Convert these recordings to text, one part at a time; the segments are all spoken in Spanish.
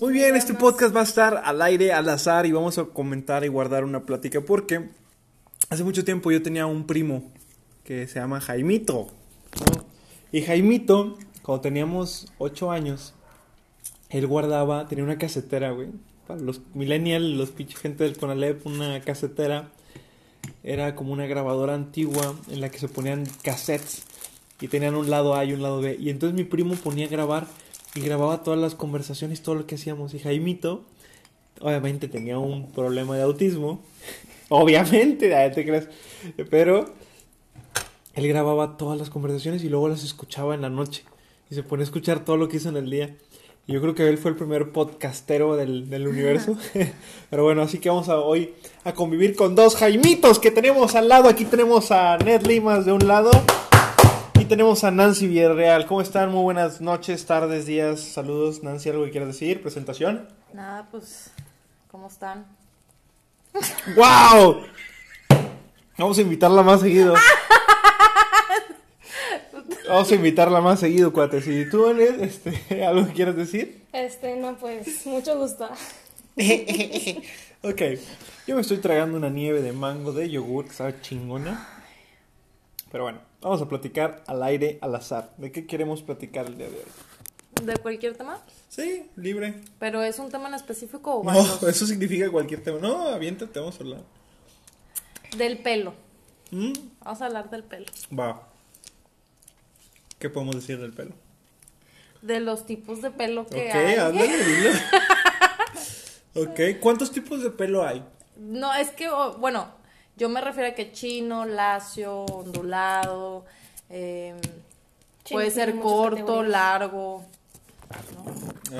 Muy bien, este podcast va a estar al aire, al azar y vamos a comentar y guardar una plática porque hace mucho tiempo yo tenía un primo que se llama Jaimito. ¿no? Y Jaimito, cuando teníamos 8 años, él guardaba, tenía una casetera, güey. Para los millennials, los pinches gente del Conalep, una casetera. Era como una grabadora antigua en la que se ponían cassettes y tenían un lado A y un lado B. Y entonces mi primo ponía a grabar y grababa todas las conversaciones, todo lo que hacíamos. Y Jaimito, obviamente tenía un problema de autismo. obviamente, te crees. Pero él grababa todas las conversaciones y luego las escuchaba en la noche. Y se ponía a escuchar todo lo que hizo en el día. Y yo creo que él fue el primer podcastero del, del universo. Pero bueno, así que vamos a hoy a convivir con dos Jaimitos que tenemos al lado. Aquí tenemos a Ned Limas de un lado y tenemos a Nancy Villarreal. ¿Cómo están? Muy buenas noches, tardes, días. Saludos, Nancy. ¿Algo que quieras decir? ¿Presentación? Nada, pues, ¿cómo están? ¡Wow! Vamos a invitarla más seguido. Vamos a invitarla más seguido, cuates. ¿Y tú, Anet, este, algo que quieras decir? Este, no, pues, mucho gusto. ok, yo me estoy tragando una nieve de mango de yogur que sabe chingona. Pero bueno, vamos a platicar al aire, al azar. ¿De qué queremos platicar el día de hoy? ¿De cualquier tema? Sí, libre. ¿Pero es un tema en específico o No, varios? eso significa cualquier tema. No, aviéntate, vamos a hablar. Del pelo. ¿Mm? Vamos a hablar del pelo. Va. ¿Qué podemos decir del pelo? De los tipos de pelo que ok, hay. ándale, ok, ¿cuántos tipos de pelo hay? No, es que, oh, bueno, yo me refiero a que chino, lacio, ondulado, eh, Chino puede ser corto, categorías. largo.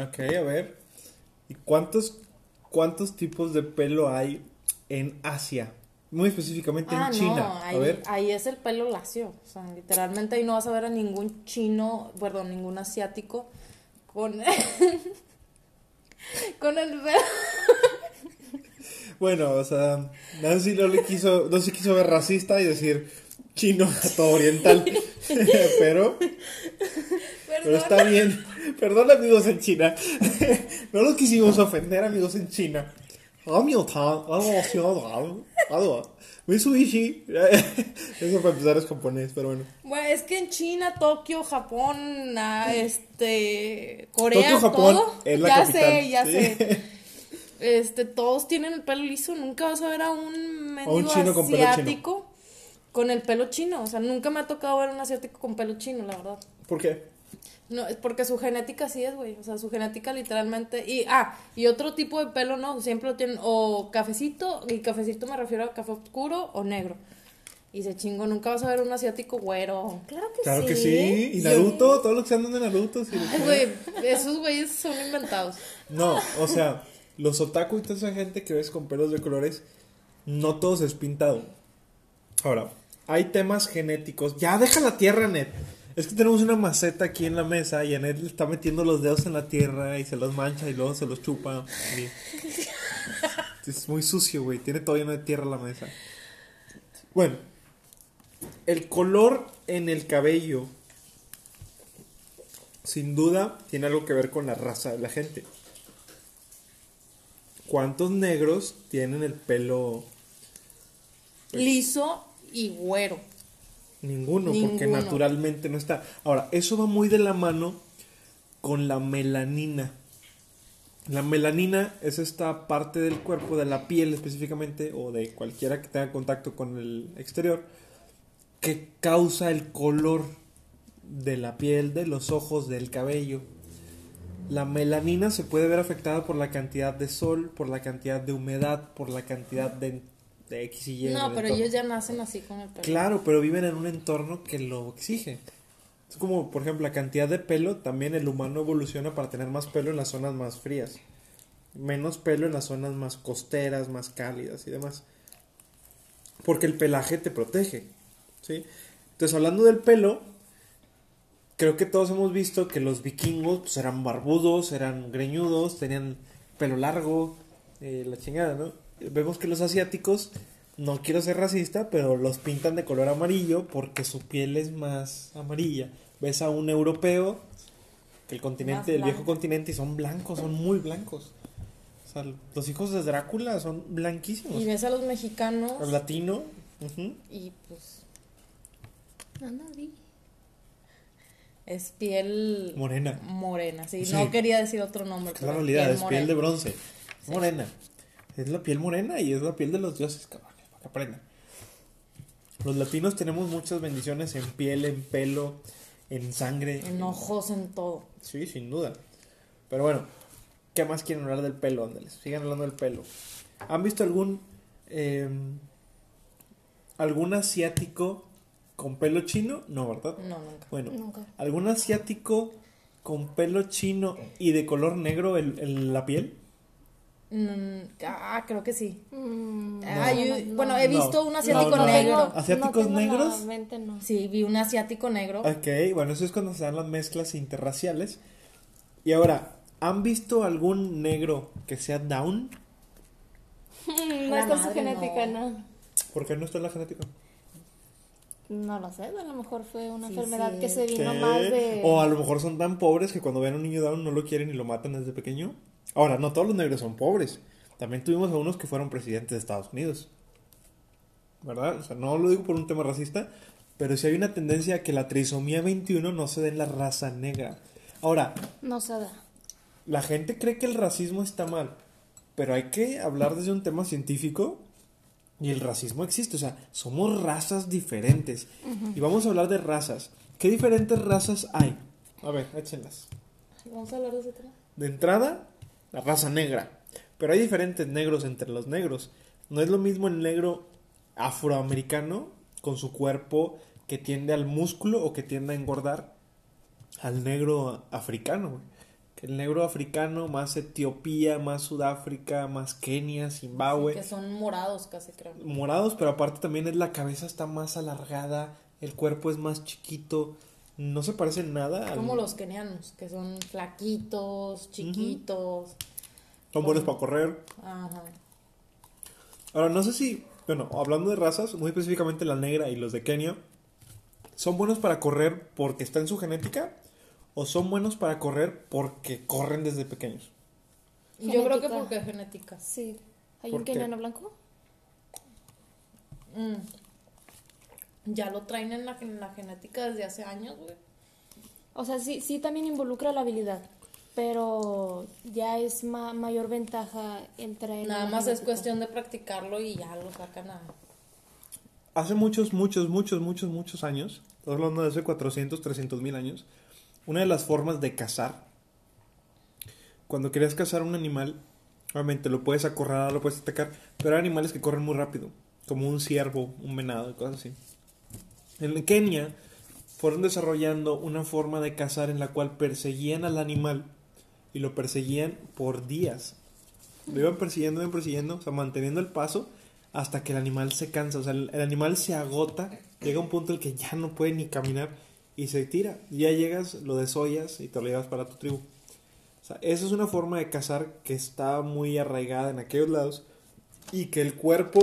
Ok, a ver. ¿Y cuántos, cuántos tipos de pelo hay en Asia? Muy específicamente Ah, en China. no, a ahí, ver. ahí es el pelo lacio. O sea, literalmente ahí no vas a ver a ningún chino, perdón, ningún asiático con, con el pelo. Bueno, o sea, Nancy no le quiso, no se quiso ver racista y decir chino a todo oriental. pero, pero está bien. Perdón amigos en China. no los quisimos ofender amigos en China. Mitsubishi. Eso para empezar es japonés, pero bueno. Bueno, es que en China, Tokio, Japón, ah, este, Corea, Tokio, Japón todo. es la ya capital. sé, ya sé. Este, todos tienen el pelo liso. Nunca vas a ver a un mendigo chino con pelo chino. asiático con el pelo chino. O sea, nunca me ha tocado ver a un asiático con pelo chino, la verdad. ¿Por qué? No, es porque su genética sí es, güey. O sea, su genética literalmente. Y, ah, y otro tipo de pelo, no. Siempre lo tienen o cafecito. Y cafecito me refiero a café oscuro o negro. Y se chingo, nunca vas a ver un asiático güero. Claro que Claro sí. que sí. Y Naruto, todos los que andan de Naruto. sí. Ay, güey, esos güeyes son inventados. No, o sea, los otaku y toda esa gente que ves con pelos de colores, no todos es pintado. Ahora, hay temas genéticos. Ya deja la tierra, Ned. Es que tenemos una maceta aquí en la mesa y le está metiendo los dedos en la tierra y se los mancha y luego se los chupa. Y- Es muy sucio, güey. Tiene todo lleno de tierra la mesa. Bueno, el color en el cabello, sin duda, tiene algo que ver con la raza de la gente. ¿Cuántos negros tienen el pelo? Liso y güero. Ninguno, porque Ninguno. naturalmente no está. Ahora, eso va muy de la mano con la melanina. La melanina es esta parte del cuerpo, de la piel específicamente, o de cualquiera que tenga contacto con el exterior, que causa el color de la piel, de los ojos, del cabello. La melanina se puede ver afectada por la cantidad de sol, por la cantidad de humedad, por la cantidad de, de X y Y. No, pero entorno. ellos ya nacen así con el pelo. Claro, pero viven en un entorno que lo exige. Es como, por ejemplo, la cantidad de pelo, también el humano evoluciona para tener más pelo en las zonas más frías. Menos pelo en las zonas más costeras, más cálidas y demás. Porque el pelaje te protege. ¿sí? Entonces, hablando del pelo, creo que todos hemos visto que los vikingos pues, eran barbudos, eran greñudos, tenían pelo largo, eh, la chingada, ¿no? Vemos que los asiáticos, no quiero ser racista, pero los pintan de color amarillo porque su piel es más amarilla. Ves a un europeo que el continente, el viejo continente, y son blancos, son muy blancos. O sea, los hijos de Drácula son blanquísimos. Y ves a los mexicanos El latino, ujú, y pues Anda, di. Es piel morena. morena, sí. Sí. No quería decir otro nombre. Es la realidad, es piel de bronce. Morena. Es la piel morena y es la piel de los dioses, para que aprendan. Los latinos tenemos muchas bendiciones en piel, en pelo, en sangre. En ojos, en todo. Sí, sin duda. Pero bueno, ¿qué más quieren hablar del pelo? Ándeles, sigan hablando del pelo. ¿Han visto algún eh, algún asiático con pelo chino? No, ¿verdad? No, nunca. Bueno, Nunca. ¿algún asiático con pelo chino y de color negro en, en la piel? Mm, ah, creo que sí. Mm, Ah, yo- no, no. bueno, he No. visto un asiático no. negro. ¿Asiáticos negros? mente, no. Sí, vi un asiático negro. Ok, bueno, eso es cuando se dan las mezclas interraciales. Y ahora, ¿han visto algún negro que sea down? no está en su genética, no. no. ¿Por qué no está en la genética? No lo sé, a lo mejor fue una Sí, enfermedad sí. que se vino ¿Qué? más de... O a lo mejor son tan pobres que cuando ven a un niño down no lo quieren y lo matan desde pequeño. Ahora, no todos los negros son pobres. También tuvimos a unos que fueron presidentes de Estados Unidos. ¿Verdad? O sea, no lo digo por un tema racista, pero sí hay una tendencia a que la trisomía 21 no se dé en la raza negra. Ahora, No se da. la gente cree que el racismo está mal, pero hay que hablar desde un tema científico y el racismo existe, o sea, somos razas diferentes. Y vamos a hablar de razas. ¿Qué diferentes razas hay? A ver, échenlas. Vamos a hablar de ese tema. De entrada, la raza negra. Pero hay diferentes negros entre los negros. No es lo mismo el negro afroamericano con su cuerpo que tiende al músculo o que tiende a engordar al negro africano. El negro africano más Etiopía, más Sudáfrica, más Kenia, Zimbabue. Que son morados casi, creo. Morados, pero aparte también es la cabeza está más alargada, el cuerpo es más chiquito. No se parece en nada al- Como los kenianos, que son flaquitos, chiquitos. Son buenos para correr. Ajá. Ahora, no sé si, bueno, hablando de razas, muy específicamente la negra y los de Kenia, ¿son buenos para correr porque está en su genética? ¿O son buenos para correr porque corren desde pequeños? Yo creo que porque es genética. Sí. ¿Hay ¿Por un keniano blanco? Mm. Ya lo traen en la, en la genética desde hace años, güey. O sea, sí, sí también involucra la habilidad, pero ya es ma- mayor ventaja entre... Nada más es cuestión de practicarlo y ya lo sacan a... Hace muchos, muchos, muchos, muchos, muchos años, estamos hablando de hace 400, 300 mil años, una de las formas de cazar, cuando querías cazar un animal, obviamente lo puedes acorralar, lo puedes atacar, pero hay animales que corren muy rápido, como un ciervo, un venado cosas así. En Kenia fueron desarrollando una forma de cazar en la cual perseguían al animal y lo perseguían por días. Lo iban persiguiendo, iban persiguiendo, o sea, manteniendo el paso hasta que el animal se cansa. O sea, el, el animal se agota, llega a un punto en el que ya no puede ni caminar y se tira. Ya llegas, lo desollas y te lo llevas para tu tribu. O esa es una forma de cazar que está muy arraigada en aquellos lados y que el cuerpo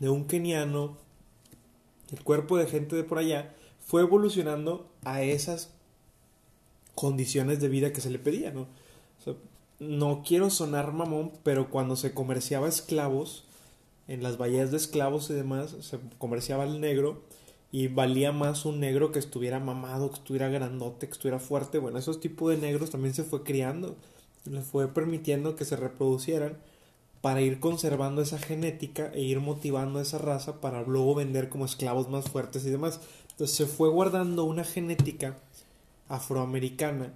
de un keniano, el cuerpo de gente de por allá, fue evolucionando a esas condiciones de vida que se le pedía, ¿no? No quiero sonar mamón, pero cuando se comerciaba esclavos, en las bahías de esclavos y demás, se comerciaba el negro y valía más un negro que estuviera mamado, que estuviera grandote, que estuviera fuerte. Bueno, esos tipos de negros también se fue criando, les fue permitiendo que se reproducieran para ir conservando esa genética e ir motivando a esa raza para luego vender como esclavos más fuertes y demás. Entonces se fue guardando una genética afroamericana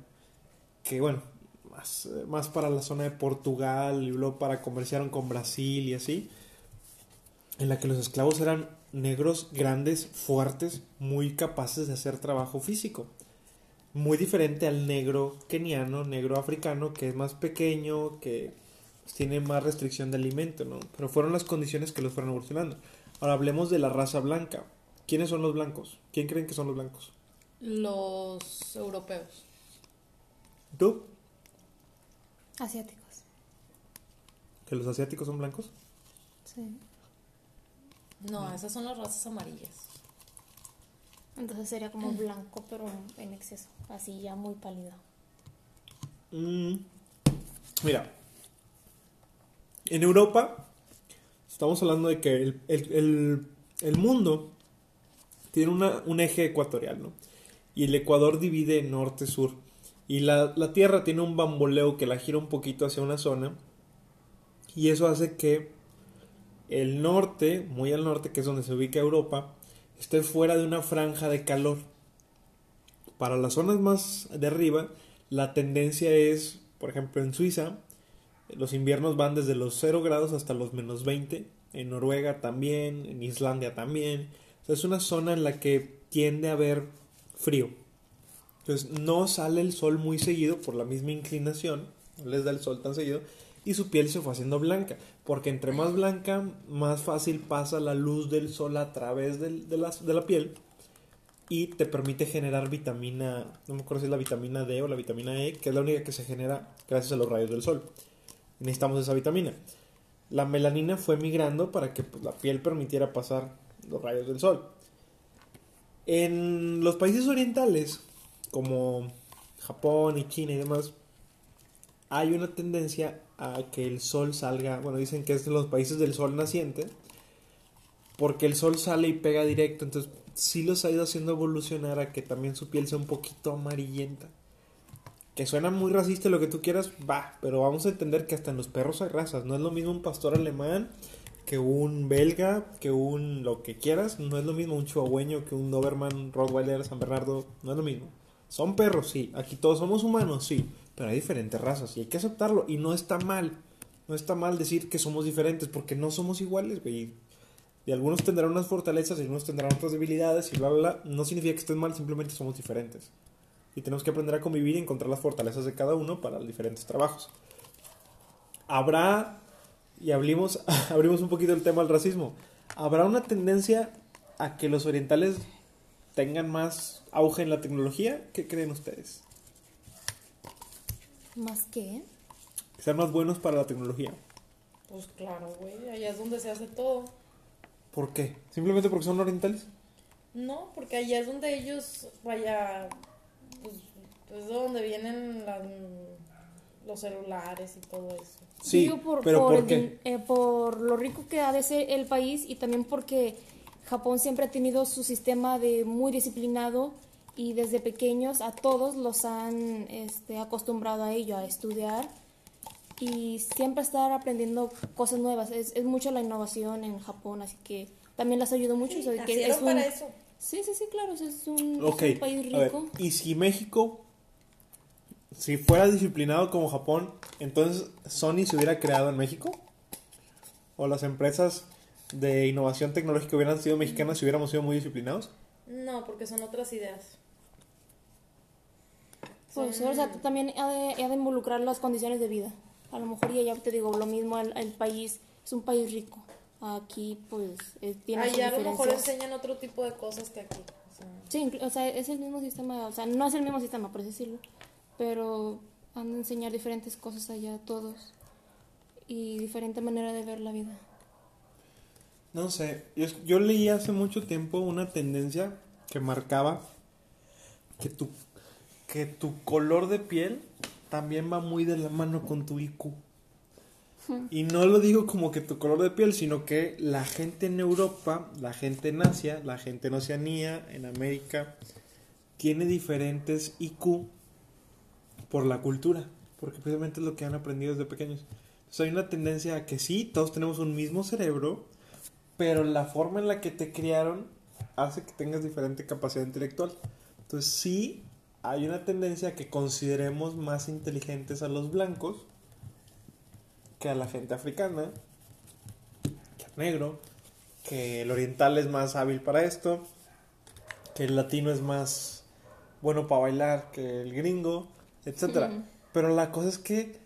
que bueno, más, más para la zona de Portugal y luego para comerciaron con Brasil y así, en la que los esclavos eran negros grandes, fuertes, muy capaces de hacer trabajo físico. Muy diferente al negro keniano, negro africano, que es más pequeño, que pues, tiene más restricción de alimento, ¿no? Pero fueron las condiciones que los fueron evolucionando. Ahora hablemos de la raza blanca. ¿Quiénes son los blancos? ¿Quién creen que son los blancos? Los europeos. ¿Tú? Asiáticos. ¿Que los asiáticos son blancos? Sí. No, esas son las razas amarillas. Entonces sería como blanco, pero en exceso, así ya muy pálido. Mm, mira, en Europa estamos hablando de que el, el- el- el mundo tiene una- un eje ecuatorial, ¿no? Y el Ecuador divide norte-sur. Y la, la Tierra tiene un bamboleo que la gira un poquito hacia una zona. Y eso hace que el norte, muy al norte, que es donde se ubica Europa, esté fuera de una franja de calor. Para las zonas más de arriba, la tendencia es, por ejemplo, en Suiza, los inviernos van desde los 0 grados hasta los menos 20. En Noruega también, en Islandia también. Es una zona en la que tiende a haber frío. Entonces no sale el sol muy seguido por la misma inclinación, no les da el sol tan seguido, y su piel se fue haciendo blanca, porque entre más blanca, más fácil pasa la luz del sol a través del- de, la, de la piel y te permite generar vitamina, no me acuerdo si es la vitamina D o la vitamina E, que es la única que se genera gracias a los rayos del sol. Necesitamos esa vitamina. La melanina fue migrando para que pues, la piel permitiera pasar los rayos del sol. En los países orientales, como Japón y China y demás, hay una tendencia a que el sol salga, bueno, dicen que es de los países del sol naciente, porque el sol sale y pega directo, entonces sí los ha ido haciendo evolucionar a que también su piel sea un poquito amarillenta. Que suena muy racista lo que tú quieras, va, pero vamos a entender que hasta en los perros hay razas, no es lo mismo un pastor alemán que un belga, que un lo que quieras, no es lo mismo un chihuahueño que un Doberman, Rottweiler, San Bernardo, no es lo mismo. Son perros, sí, aquí todos somos humanos, sí, pero hay diferentes razas y hay que aceptarlo y no está mal. No está mal decir que somos diferentes porque no somos iguales. Y algunos tendrán unas fortalezas y algunos tendrán otras debilidades y bla, bla, bla. No significa que estén mal, simplemente somos diferentes. Y tenemos que aprender a convivir y encontrar las fortalezas de cada uno para los diferentes trabajos. Habrá, y abrimos, abrimos un poquito el tema del racismo, habrá una tendencia a que los orientales tengan más auge en la tecnología. ¿Qué creen ustedes? ¿Más que? Que sean más buenos para la tecnología. Pues claro, güey, allá es donde se hace todo. ¿Por qué? ¿Simplemente porque son orientales? No, porque allá es donde ellos, vaya, pues, es de donde vienen las- los celulares y todo eso. Sí, Digo por, pero por, ¿por el qué? eh, por lo rico que ha de ser el país y también porque Japón siempre ha tenido su sistema de muy disciplinado y desde pequeños a todos los han este, acostumbrado a ello, a estudiar y siempre estar aprendiendo cosas nuevas. Es, es mucho la innovación en Japón, así que también les ayudó mucho. o sea, que Nacieron es un- para eso. Sí, sí, sí, claro, es un, es Ok, un país a ver, rico. y si México, si fuera disciplinado como Japón, entonces Sony se hubiera creado en México? ¿O las empresas de innovación tecnológica hubieran sido mexicanas si hubiéramos sido muy disciplinados? No, porque son otras ideas. Pues, Son- o sea, también ha de, ha de involucrar las condiciones de vida. A lo mejor, y ya te digo, lo mismo, el, el país es un país rico. Aquí, pues, eh, tiene sus Allá a lo mejor enseñan otro tipo de cosas que aquí. Sí, inclu- o sea, es el mismo sistema, o sea, no es el mismo sistema, por decirlo, pero han de enseñar diferentes cosas allá a todos y diferente manera de ver la vida. No sé, yo, yo leí hace mucho tiempo una tendencia que marcaba que tu, que tu color de piel también va muy de la mano con tu IQ. Y no lo digo como que tu color de piel, sino que la gente en Europa, la gente en Asia, la gente en Oceanía, en América, tiene diferentes IQ por la cultura, porque precisamente es lo que han aprendido desde pequeños. Entonces hay una tendencia a que sí, todos tenemos un mismo cerebro, pero la forma en la que te criaron hace que tengas diferente capacidad intelectual. Entonces sí hay una tendencia a que consideremos más inteligentes a los blancos que a la gente africana, que al negro, que el oriental es más hábil para esto, que el latino es más bueno para bailar que el gringo, etcétera. Ujú. Pero la cosa es que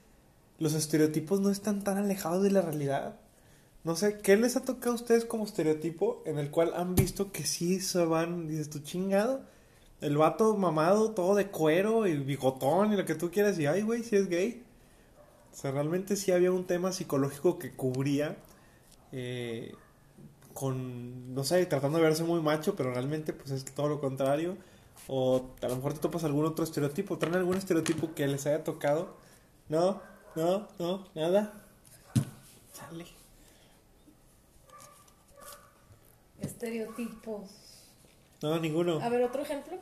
los estereotipos no están tan alejados de la realidad. No sé, ¿qué les ha tocado a ustedes como estereotipo en el cual han visto que sí se van, dices tú chingado? El vato mamado, todo de cuero y bigotón y lo que tú quieras, y ay, güey, si es gay. O sea, realmente sí había un tema psicológico que cubría eh, con, no sé, tratando de verse muy macho, pero realmente pues es todo lo contrario. O a lo mejor te topas algún otro estereotipo. ¿Traen algún estereotipo que les haya tocado? No, no, no, nada. Chale. Estereotipos. No, ninguno. A ver, otro ejemplo.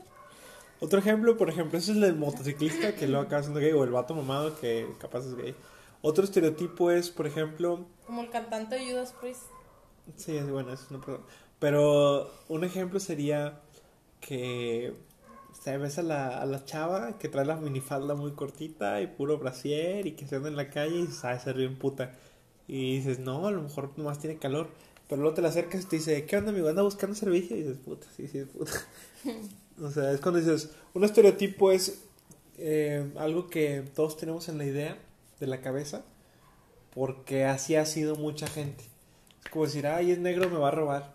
Otro ejemplo, por ejemplo, ese es el del motociclista que lo acaba siendo gay, o el vato mamado que capaz es gay. Otro estereotipo es, por ejemplo, Como el cantante de Judas Priest. sí, es bueno, eso no pero, pero un ejemplo sería que se ves a la, a la chava que trae la minifalda muy cortita y puro brasier y que se anda en la calle y sabe ser bien puta. Y dices, no, a lo mejor nomás tiene calor. Pero luego te la acercas y te dice, ¿qué onda, amigo? ¿Anda buscando servicio? Y dices, puta, sí, sí, puta. o sea, es cuando dices, un estereotipo es eh, algo que todos tenemos en la idea de la cabeza, porque así ha sido mucha gente. Es como decir, ay, es negro, me va a robar.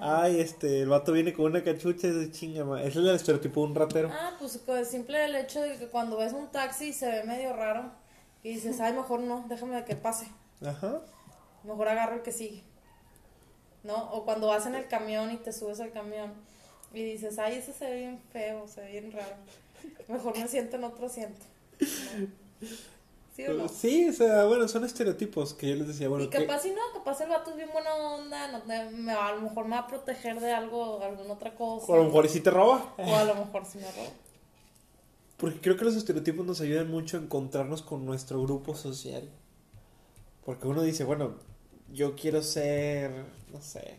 Ay, este, el vato viene con una cachucha de chinga, ma. Ese es el estereotipo de un ratero. Ah, pues con el simple el hecho de que cuando ves un taxi se ve medio raro y dices, ay, mejor no, déjame que pase. Ajá. Mejor agarro el que sigue. ¿No? O cuando vas en el camión y te subes al camión y dices, ay, ese se ve bien feo, se ve bien raro. Mejor me siento en otro asiento. ¿No? ¿Sí o no? Sí, o sea, bueno, son estereotipos que yo les decía, bueno, y que- capaz si no, capaz el vato es bien buena onda, no te- me va- a lo mejor me va a proteger de algo, alguna otra cosa. o a lo mejor y si te roba. O a lo mejor si me roba. Porque creo que los estereotipos nos ayudan mucho a encontrarnos con nuestro grupo social. Porque uno dice, bueno, yo quiero ser, no sé,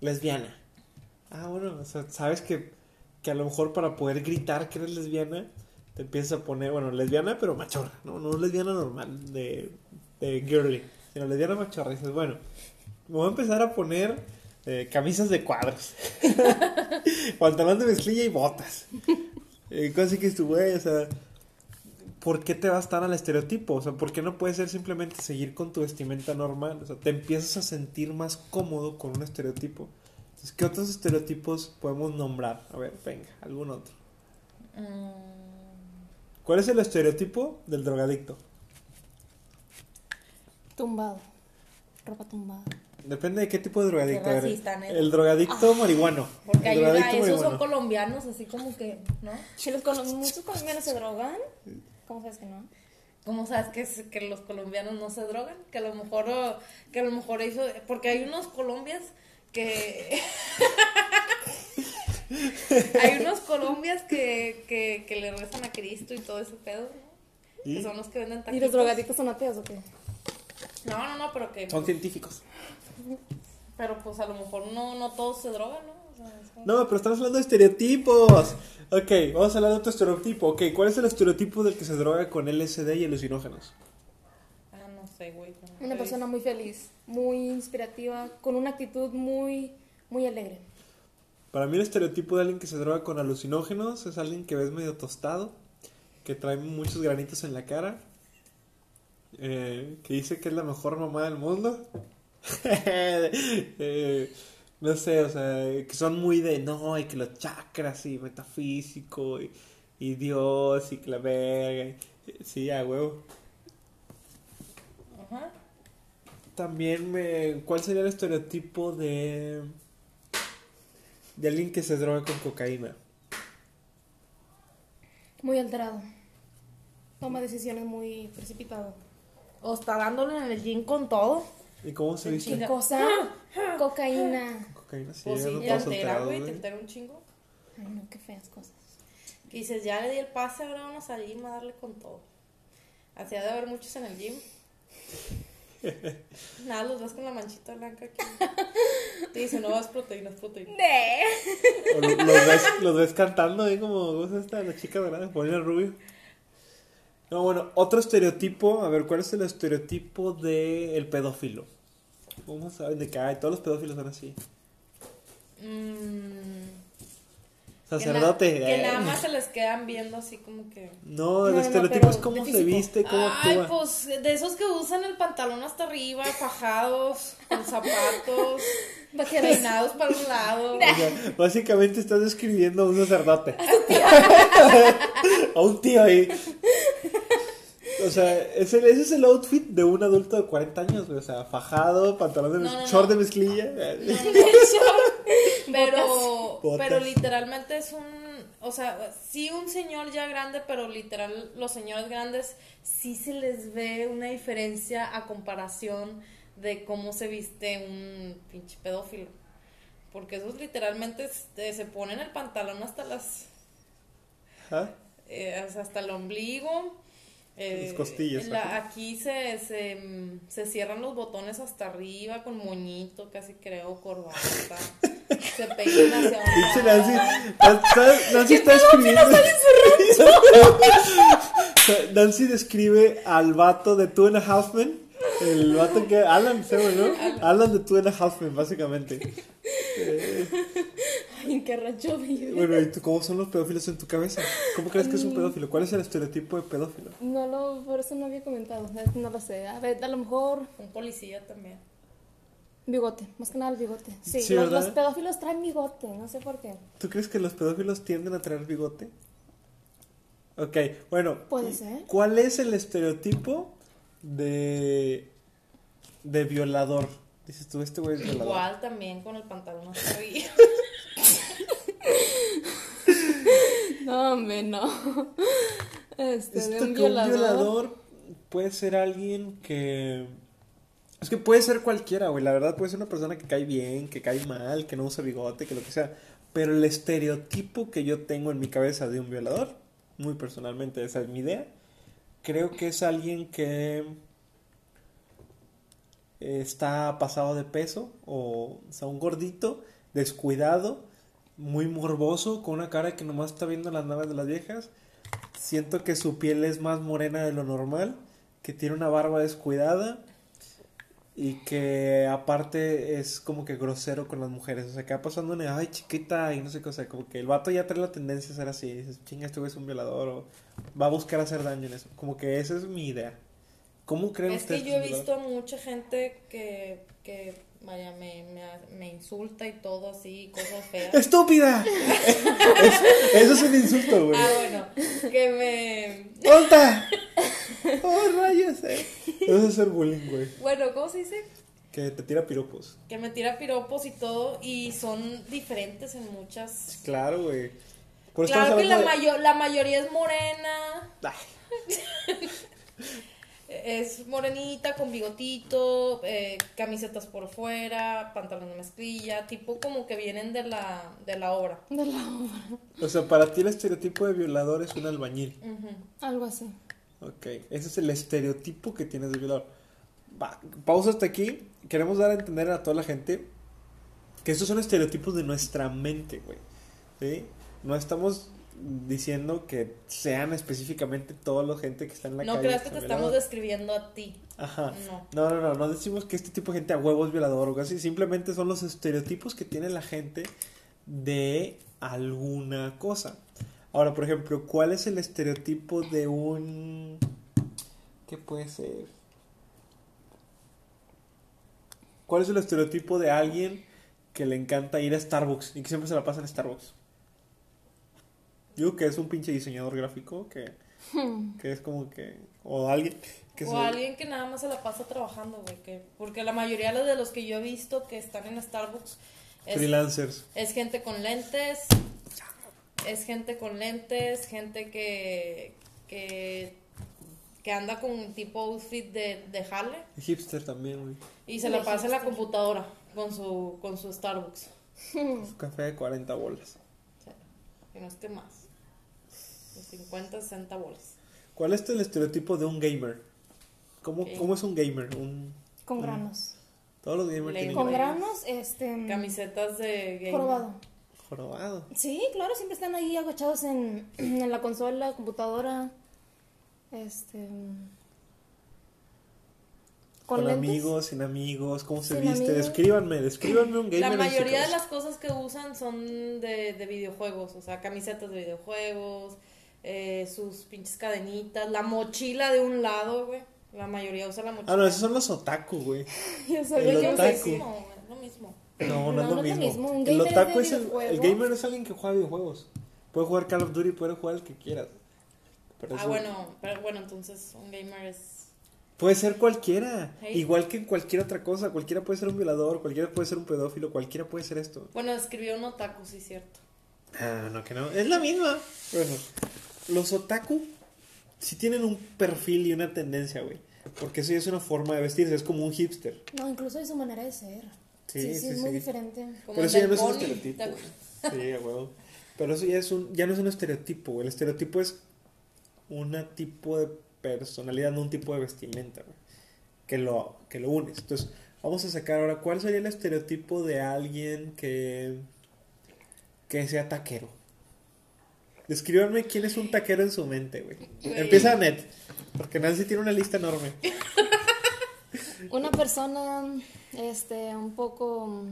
lesbiana. Ah, bueno, o sea, sabes que, que a lo mejor para poder gritar que eres lesbiana, te empiezas a poner, bueno, lesbiana pero machorra, no, no lesbiana normal, de, de girly, sino lesbiana machorra. Y dices, bueno, me voy a empezar a poner eh, camisas de cuadros, pantalón de mezclilla y botas. Eh, cosas que güey, o sea, ¿por qué te vas tan al estereotipo? O sea, ¿por qué no puede ser simplemente seguir con tu vestimenta normal? O sea, te empiezas a sentir más cómodo con un estereotipo. Entonces, ¿qué otros estereotipos podemos nombrar? A ver, venga, algún otro. Mm, ¿Cuál es el estereotipo del drogadicto? Tumbado. Ropa tumbada. Depende de qué tipo de drogadicto. Qué racista, el drogadicto marihuano. porque hay esos son colombianos, así como que, ¿no? Si los muchos colombianos se drogan, ¿cómo sabes que no? ¿Cómo sabes que, es- que los colombianos no se drogan? Que a lo mejor, oh, que a lo mejor hizo, porque hay unos colombias que... hay unos colombias que, que, que le rezan a Cristo y todo ese pedo, ¿no? ¿Y? Que son los que venden ¿Y taquitos. los drogadictos son ateos o qué? No, no, no, pero que... Son científicos. Pero pues a lo mejor no, no todos se drogan, ¿no? No, pero estamos hablando de estereotipos. Ok, vamos a hablar de otro estereotipo. Ok, ¿cuál es el estereotipo del que se droga con LSD y alucinógenos? Ah, no sé, güey. no Una persona muy feliz, muy inspirativa, con una actitud muy, muy alegre. Para mí el estereotipo de alguien que se droga con alucinógenos es alguien que ves medio tostado, que trae muchos granitos en la cara, eh, que dice que es la mejor mamá del mundo. Eh, no sé, o sea, que son muy de no, y que los chakras y metafísico y, y Dios y que la verga. y- Sí, a huevo. Ajá. También me... ¿Cuál sería el estereotipo de... de alguien que se droga con cocaína? Muy alterado. Toma decisiones muy precipitado. O está dándole en el gym con todo. ¿Y cómo se viste? ¿Qué cosa? Cocaína. Cocaína, sí, Pues sí, altera, güey, te altera un chingo. Ay, no, qué feas cosas. Que dices, ya le di el pase, ahora vamos al gym a darle con todo. Así ha de haber muchos en el gym. Nada, los ves con la manchita blanca aquí. Te dicen, no vas proteínas, proteínas. Los, ves, los ves cantando ahí como, ¿cómo es esta? La chica dorada, Paulina Rubio. No, bueno, otro estereotipo, a ver, ¿cuál es el estereotipo del pedófilo? ¿Cómo saben de que ay, todos los pedófilos son así? Mm, Sacerdote. Que, na- que eh. nada más se les quedan viendo así como que. No, el No, no, no, estereotipo pero es cómo de se físico. viste, cómo Ay, actúa. pues de esos que usan el pantalón hasta arriba, fajados, con zapatos, Vaqueros. peinados para un lado. O sea, básicamente estás describiendo a un sacerdote. a un tío ahí. O sea, ese, ese es el outfit de un adulto de 40 años, güey. O sea, fajado, pantalón de No, no, short no. de mezclilla. Pero, Botas. pero literalmente es un, o sea, sí un señor ya grande, pero literal los señores grandes sí se les ve una diferencia a comparación de cómo se viste un pinche pedófilo. Porque esos literalmente este, se ponen el pantalón hasta las, Ajá. eh, hasta el ombligo. Eh, Las costillas, la- aquí se, se, se cierran los botones hasta arriba con moñito, casi creo, corbata. se peinan hacia lado. Nancy, Nancy- Nancy está escribiendo. Nancy describe al vato de Two and a Half Men. El vato que. Alan, ¿no? Alan de Two and a Half Men, básicamente. Ay, qué rancho vive. Bueno, ¿y tú cómo son los pedófilos en tu cabeza? ¿Cómo crees que es un pedófilo? ¿Cuál es el estereotipo de pedófilo? No lo, por eso no había comentado, no lo sé. A ver, a lo mejor Un policía también. bigote, más que nada el bigote. Sí, Sí, los, ¿verdad? los pedófilos traen bigote, no sé por qué. ¿Tú crees que los pedófilos tienden a traer bigote? Ok, bueno. Puede ser. ¿Cuál es el estereotipo de. de violador? Dices tú, este güey es violador. Igual también con el pantalón hasta arriba. No, hombre, no. Este, de Esto un que un violador. violador puede ser alguien que. Es que puede ser cualquiera, güey. La verdad puede ser una persona que cae bien, que cae mal, que no usa bigote, que lo que sea. Pero el estereotipo que yo tengo en mi cabeza de un violador, muy personalmente, esa es mi idea. Creo que es alguien que está pasado de peso, o, o sea, un gordito, descuidado, muy morboso, con una cara que nomás está viendo las nalgas de las viejas. Siento que su piel es más morena de lo normal, que tiene una barba descuidada y que aparte es como que grosero con las mujeres. O sea, que va pasando una, ay chiquita y no sé qué, o sea, como que el vato ya trae la tendencia a ser así. Dices, chinga, este güey es un violador o va a buscar hacer daño en eso. Como que esa es mi idea. ¿Cómo creen Es ustedes que yo he es visto mucha gente que, que vaya, me, me, me insulta y todo así, cosas feas. ¡Estúpida! Es- eso es un insulto, güey. Ah, bueno, que me... ¡Tonta! ¡Oh, rayos! Eh. Eso es ser bullying, güey. Bueno, ¿cómo se dice? Que te tira piropos. Que me tira piropos y todo y son diferentes en muchas... Claro, güey. Por Claro que la, de- mayo- la mayoría es morena, Ay, es morenita con bigotito, eh, camisetas por fuera, pantalón de mezclilla, tipo como que vienen de la, de la obra. De la obra. O sea, para ti el estereotipo de violador es un albañil. Algo así. Ok, ese es el estereotipo que tienes de violador. Va, pausa hasta aquí. Queremos dar a entender a toda la gente que estos son estereotipos de nuestra mente, güey. ¿Sí? No estamos diciendo que sean específicamente toda la gente que está en la No calle. creas que te estamos describiendo a ti. Ajá. No. No, no, no, no decimos que este tipo de gente a huevo es violador o algo así, simplemente son los estereotipos que tiene la gente de alguna cosa. Ahora, por ejemplo, ¿cuál es el estereotipo de un... ¿Qué puede ser? ¿Cuál es el estereotipo de alguien que le encanta ir a Starbucks y que siempre se la pasa en Starbucks? Digo que es un pinche diseñador gráfico que, que es como que... O alguien que o se- alguien que nada más se la pasa trabajando, güey. Que, porque la mayoría de los que yo he visto que están en Starbucks es, Freelancers. es gente con lentes. Es gente con lentes, gente que, que, que anda con tipo outfit de, de jale Hipster también, güey. y se la pasa en la computadora con su, con su Starbucks. Su café de 40 bolas. Sea, que no es que más. De 50, 60 bolas. ¿Cuál es el estereotipo de un gamer? ¿Cómo. ¿cómo es un gamer? Un, Con granos. todos los gamers Le- tienen Con granos. granos, este. Camisetas de game. Jorobado. Jorobado. Sí, claro, siempre están ahí agachados en, en la consola, computadora. Este. Con, lentes. amigos, sin amigos, cómo se Sin viste. amigos. Descríbanme, descríbanme un gamer. La mayoría de las cosas que usan son de, de videojuegos, o sea, camisetas de videojuegos, eh, sus pinches cadenitas, la mochila de un lado, güey. La mayoría usa la mochila. Ah, no, esos son los otaku, güey. Yo El es lo otaku. mismo, es lo mismo. No, no, No, es lo no mismo. mismo. Un El gamer es otaku el, el gamer es alguien que juega videojuegos. Puede jugar Call of Duty, puede jugar el que quieras. Pero Ah, bueno, pero bueno, entonces un gamer es... Puede ser cualquiera. Hey. Igual que en cualquier otra cosa. Cualquiera puede ser un violador, cualquiera puede ser un pedófilo, cualquiera puede ser esto. Bueno, escribió un otaku, sí, cierto. Ah, no, que no. Es la misma. Bueno, los otaku sí tienen un perfil y una tendencia, güey. Porque eso ya es una forma de vestirse, es como un hipster. No, incluso es su manera de ser. Sí, Sí, sí, sí, es muy sí. diferente. Como Pero eso ya no es un estereotipo. ¿te güey. Sí, huevo. Pero eso ya, es un, ya no es un estereotipo, güey. El estereotipo es un tipo de personalidad, no un tipo de vestimenta, güey. Que lo, que lo unes. Entonces, vamos a sacar ahora, ¿cuál sería el estereotipo de alguien que, que sea taquero? Descríbanme quién es un taquero en su mente, güey. Empieza Net, porque Nancy tiene una lista enorme. Una persona, este, un poco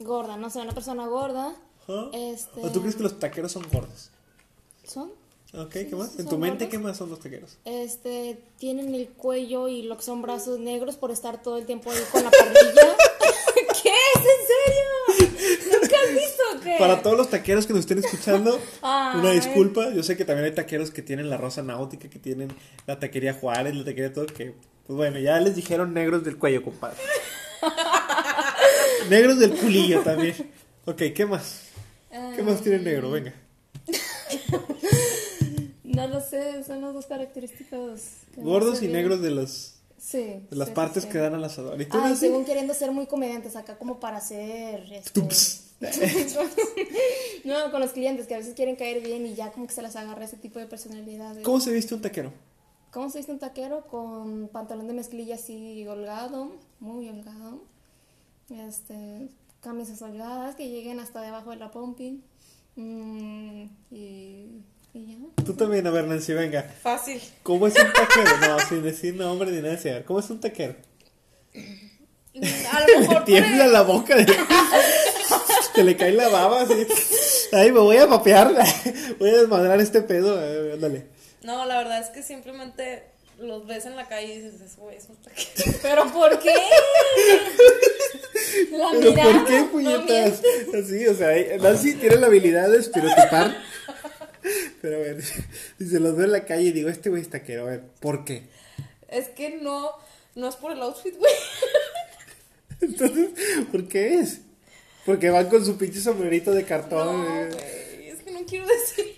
gorda, no sé, una persona gorda. ¿Ah? Este, ¿O tú crees que los taqueros son gordos? ¿Son? Ok, ¿qué más? ¿En tu mente qué más son los taqueros? Este, tienen el cuello y lo que son brazos negros por estar todo el tiempo ahí con la parrilla. ¿Es en serio? ¿Nunca has visto qué? Para todos los taqueros que nos estén escuchando, Ay. una disculpa. Yo sé que también hay taqueros que tienen la Rosa Náutica, que tienen la taquería Juárez, la taquería todo, que, pues bueno, ya les dijeron negros del cuello, compadre. negros del culillo también. Ok, ¿qué más? ¿Qué más tiene negro? Venga. No lo sé, son los dos característicos. Gordos y negros de, los, Sí. las sí, partes sí. que dan al asador. ¿Y tú, Ay, según queriendo ser muy comediantes acá como para hacer este, Tups. no con los clientes que a veces quieren caer bien y ya como que se las agarra ese tipo de personalidades ¿Cómo se viste un taquero? ¿Cómo se viste un taquero con pantalón de mezclilla así holgado muy holgado este camisas holgadas que lleguen hasta debajo de la pompi mm, y, y ya Tú también, a ver, Nancy, venga. Fácil. ¿Cómo es un taquero? No, sin decir nombre ni nada. ver, ¿Cómo es un taquero? A lo mejor por Tiembla el- la boca de... Se le cae la baba así. Ay, me voy a papear. Voy a desmadrar este pedo. Ver, Ándale. No, la verdad es que simplemente los ves en la calle y dices, "Ese güey es un taquero. pero ¿por qué? la ¿Pero mirada por qué, no puñetas? Así, o sea, Nancy tiene la habilidad de estereotipar. Pero a ver, si se los veo en la calle y digo, este güey es taquero, a ver, ¿por qué? Es que no, no es por el outfit, güey. Entonces, ¿por qué es? Porque van con su pinche sombrerito de cartón. No, eh. güey, es que no quiero decir.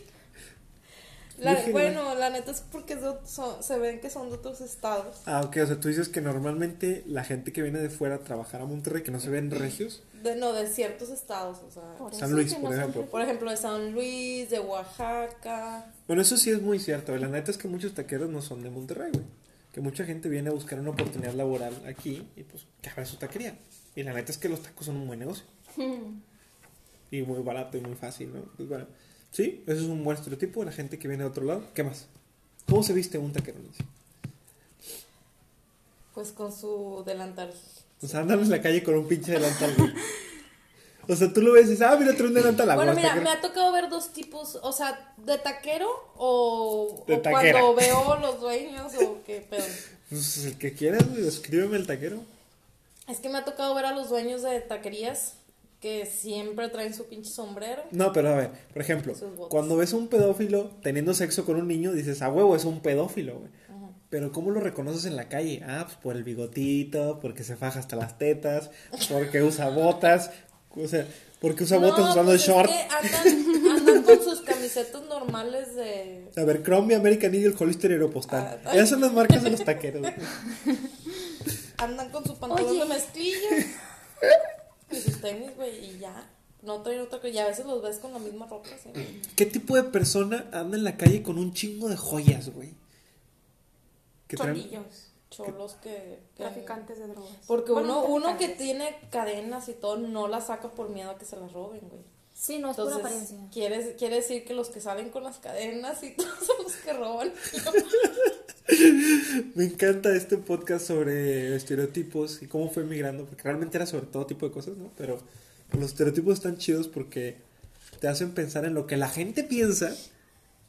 La- bueno, la neta es porque es de ot- son- se ven que son de otros estados. Ah, ok, o sea, tú dices que normalmente la gente que viene de fuera a trabajar a Monterrey, que no se ven regios, De, no, de ciertos estados, o sea. Por San Luis, por no son ejemplo. Por ejemplo, de San Luis, de Oaxaca. Bueno, eso sí es muy cierto. La neta es que muchos taqueros no son de Monterrey, güey. Que mucha gente viene a buscar una oportunidad laboral aquí y pues que abra su taquería. Y la neta es que los tacos son un buen negocio. Y muy barato y muy fácil, ¿no? Pues bueno, sí, eso es un buen estereotipo de la gente que viene de otro lado. ¿Qué más? ¿Cómo se viste un taquero? Pues con su delantal. O sea, andan en la calle con un pinche delantal, güey. O sea, tú lo ves y dices, ah, mira, trae un delantal. Bueno, mira, taquero. me ha tocado ver dos tipos, o sea, de taquero o, De o taquera. cuando veo los dueños o qué pedo. Pues el que quieras, güey, escríbeme el taquero. Es que me ha tocado ver a los dueños de taquerías que siempre traen su pinche sombrero. No, pero a ver, por ejemplo, cuando ves a un pedófilo teniendo sexo con un niño, dices, ah, huevo, es un pedófilo, güey. Pero ¿cómo lo reconoces en la calle? Ah, pues por el bigotito, porque se faja hasta las tetas, porque usa botas, o sea, porque usa botas No, usando pues short. Es que andan, andan con sus camisetas normales de. A ver, Crombie, American Eagle, Hollister, Aeropostal. Ah, Esas son las marcas de los taqueros. güey. Andan con su pantalón Oye. de mezclilla. sus tenis, güey, y ya. No traen otra cosa. Y a veces los ves con la misma ropa. ¿sí? ¿Qué tipo de persona anda en la calle con un chingo de joyas, güey? Cholillos. Cholos que. que- traficantes de drogas Porque Bueno, uno, uno que tiene cadenas y todo no las saca por miedo a que se las roben, güey. sí no es pura Entonces, apariencia quiere, quiere decir que los que salen con las cadenas y todos son los que roban. Me encanta este podcast sobre estereotipos y cómo fue migrando, porque realmente era sobre todo tipo de cosas, ¿no? Pero los estereotipos están chidos porque te hacen pensar en lo que la gente piensa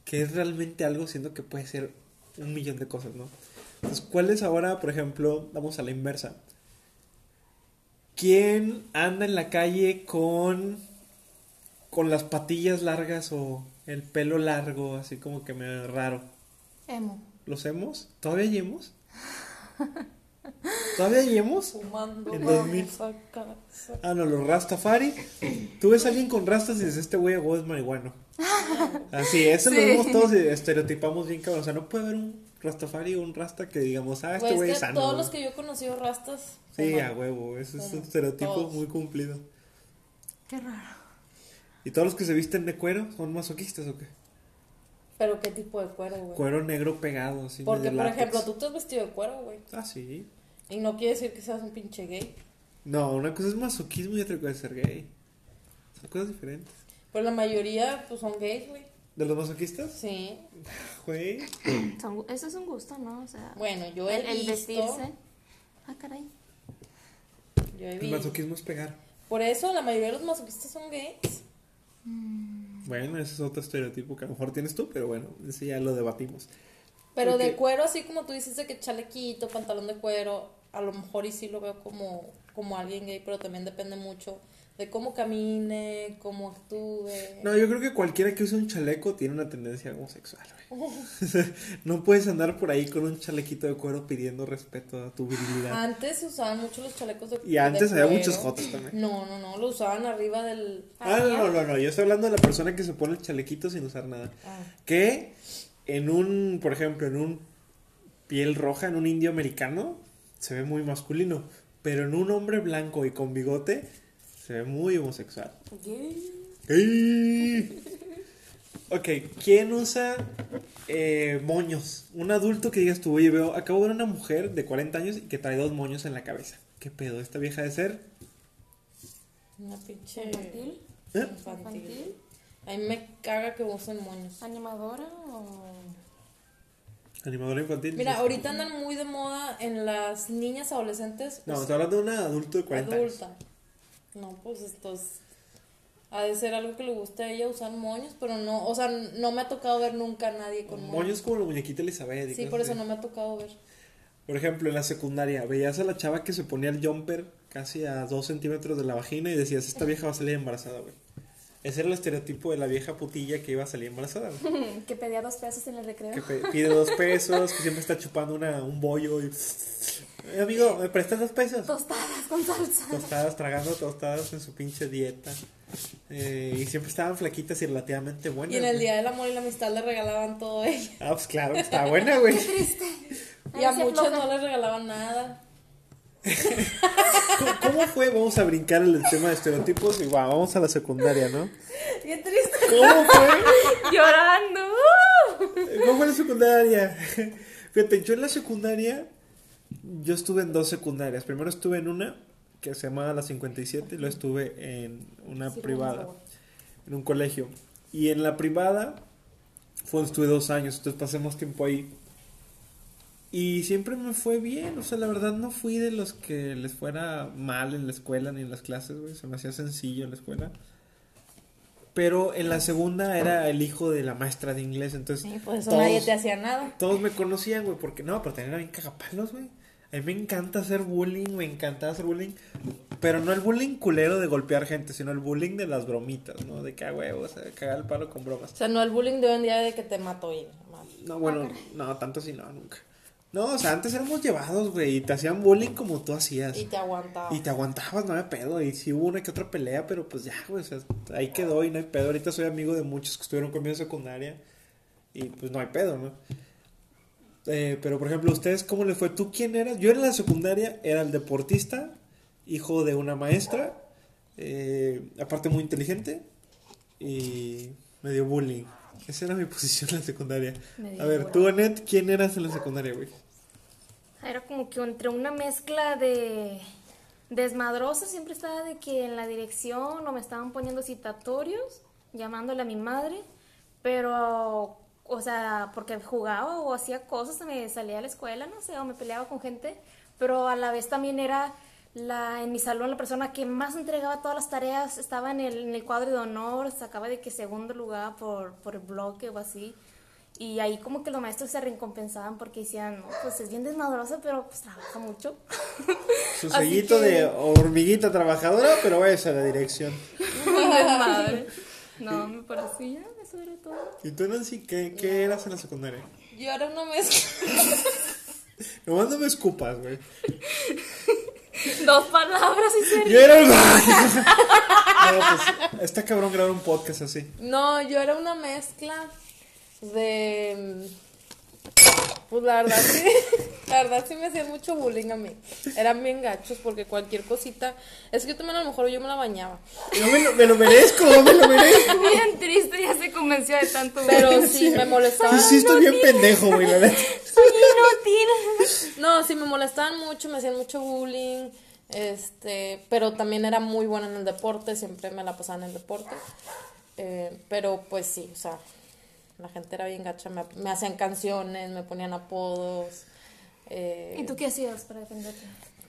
que es realmente algo, siendo que puede ser un millón de cosas, ¿no? Entonces, ¿cuál es ahora, por ejemplo, vamos a la inversa? ¿Quién anda en la calle con con las patillas largas o el pelo largo, así como que me raro. Emo. ¿Los hemos? ¿Todavía hay hemos? ¿Todavía hay hemos? Fumando, En vamos 2000. a casa. Ah, no, los Rastafari. Tú ves a alguien con rastas y dices, este güey es marihuano. Así, eso lo Sí. vemos todos y estereotipamos bien cabrón. O sea, no puede haber un Rastafari o un Rasta que digamos, ah, este Güey, güey es es que sano. todos los que yo he conocido rastas. Sí, a huevo, eso es un estereotipo Todos. muy cumplido. Qué raro. ¿Y todos los que se visten de cuero son masoquistas o qué? Pero qué tipo de cuero, güey. Cuero negro pegado, así. Porque, por látex. ejemplo, tú te has vestido de cuero, güey. Ah, sí. Y no quiere decir que seas un pinche gay. No, una cosa es masoquismo y otra cosa es ser gay. Son cosas diferentes. Pero la mayoría, pues, son gays, güey. ¿De los masoquistas? Sí. Güey. Son- eso es un gusto, ¿no? O sea, Bueno, yo he el, el visto... vestirse. Ah, caray. Yo he El visto. masoquismo es pegar. Por eso la mayoría de los masoquistas son gays. Bueno, ese es otro estereotipo que a lo mejor tienes tú, pero bueno, ese ya lo debatimos. Pero de cuero, así como tú dices, de que chalequito, pantalón de cuero, a lo mejor y sí lo veo como, como alguien gay, pero también depende mucho de cómo camine, cómo actúe. No, yo creo que cualquiera que use un chaleco tiene una tendencia homosexual, no puedes andar por ahí con un chalequito de cuero pidiendo respeto a tu virilidad. Antes usaban mucho los chalecos de Y antes de había cuero. muchos jotos también. No, no, no, lo usaban arriba del... Ah, no, no, no, no, yo estoy hablando de la persona que se pone el chalequito sin usar nada. Ah. Que en un, por ejemplo, en un piel roja, en un indio americano, se ve muy masculino. Pero en un hombre blanco y con bigote, se ve muy homosexual. Gay. ¡Ey! Ok, ¿quién usa eh, moños? Un adulto que digas tú, oye, veo, acabo de ver una mujer de 40 años y que trae dos moños en la cabeza. ¿Qué pedo? ¿Esta vieja de ser? Una pinche... ¿Infantil? ¿Eh? Infantil. ¿Infantil? A mí me caga que usen moños. ¿Animadora o...? ¿Animadora infantil? Mira, ahorita andan muy de moda en las niñas adolescentes. No, pues, estoy hablando de un adulto de 40 años. adulta. No, pues esto es. Ha de ser algo que le guste a ella usar moños, pero no, o sea, no me ha tocado ver nunca a nadie con moños. Moños como la muñequita Elizabeth. y Sí, por eso así. no me ha tocado ver. Por ejemplo, en la secundaria, veías a la chava que se ponía el jumper casi a dos centímetros de la vagina y decías, esta vieja va a salir embarazada, güey. Ese era el estereotipo de la vieja putilla que iba a salir embarazada, güey. que pedía dos pesos en el recreo. Que pide dos pesos, que siempre está chupando una, un bollo y... "Eh, amigo, ¿me prestas dos pesos? Tostadas con salsa. Tostadas, tragando tostadas en su pinche dieta. Eh, y siempre estaban flaquitas y relativamente buenas. Y en el. Día del Amor y la Amistad le regalaban todo a ella. Ah, pues claro, estaba buena, güey. Triste. Y a muchos no les regalaban nada. ¿Cómo, cómo fue? Vamos a brincar el tema de estereotipos y guau, vamos a la secundaria, ¿no? Qué triste. ¿Cómo fue? Llorando. ¿Cómo fue la secundaria? Fíjate, yo en la secundaria, yo estuve en dos secundarias. Primero estuve en una que se llamaba la 57 y luego estuve en una Sí, privada, en un colegio. Y en la privada fue estuve dos años, entonces pasé más tiempo ahí. Y siempre me fue bien, o sea, la verdad no fui de los que les fuera mal en la escuela ni en las clases, güey, se me hacía sencillo en la escuela. Pero en la segunda era el hijo de la maestra de inglés, entonces Sí, pues eso todos- nadie te hacía nada. todos me conocían, güey, porque no, pero era bien cagapalos, güey. A mí me encanta hacer bullying, me encantaba hacer bullying. Pero no el bullying culero de golpear gente, sino el bullying de las bromitas, ¿no? De que, ah, güey, o sea, cagar el palo con bromas. O sea, no el bullying de hoy en día de que te mato y. No, bueno, no, tanto así no, nunca. No, o sea, antes éramos llevados, güey, y te hacían bullying como tú hacías. Y te aguantaba. Y te aguantabas, no había pedo. Y sí hubo una que otra pelea, pero pues ya, güey, o sea, ahí quedó y no hay pedo. Ahorita soy amigo de muchos que estuvieron conmigo en secundaria. Y pues no hay pedo, ¿no? Eh, pero por ejemplo, ¿ustedes cómo les fue? ¿Tú quién eras? Yo en la secundaria era el deportista, hijo de una maestra, eh, aparte muy inteligente y medio bullying. Esa era mi posición en la secundaria. Medio A ver, tú, Anet, ¿quién eras en la secundaria, güey? Era como que entre una mezcla de desmadrosa, siempre estaba de que en la dirección o me estaban poniendo citatorios, llamándole a mi madre, pero, o sea, porque jugaba o hacía cosas, me salía a la escuela, no sé, o me peleaba con gente, pero a la vez también era la, en mi salón la persona que más entregaba todas las tareas, estaba en el, en el cuadro de honor, sacaba de que segundo lugar por, por el bloque o así. Y ahí como que los maestros se recompensaban porque decían, no, pues es bien desmadrosa, pero pues trabaja mucho. Su sellito que- de hormiguita trabajadora, pero vaya a la dirección. Un desmadre. No, me parecía, eso era todo. ¿Y tú, Nancy, qué, qué eras en la secundaria? Yo era una mezcla. Nomás no me escupas, güey. Dos palabras y se Yo era no, pues, está cabrón grabar un podcast así. No, yo era una mezcla de. Pues la verdad sí. La verdad sí me hacían mucho bullying a mí. Eran bien gachos porque cualquier cosita. Es que yo también a lo mejor yo me la bañaba. No me lo, me lo merezco, me lo merezco. Bien triste, ya se convenció de tanto. Pero sí me molestaba. Sí, sí, estoy bien pendejo, güey, la neta. Soy inútil. No, sí me molestaban mucho, me hacían mucho bullying. Este, pero también era muy buena en el deporte, siempre me la pasaba en el deporte. Eh, pero pues sí, o sea, la gente era bien gacha, me, me hacían canciones, me ponían apodos. eh, ¿Y tú qué hacías para defenderte?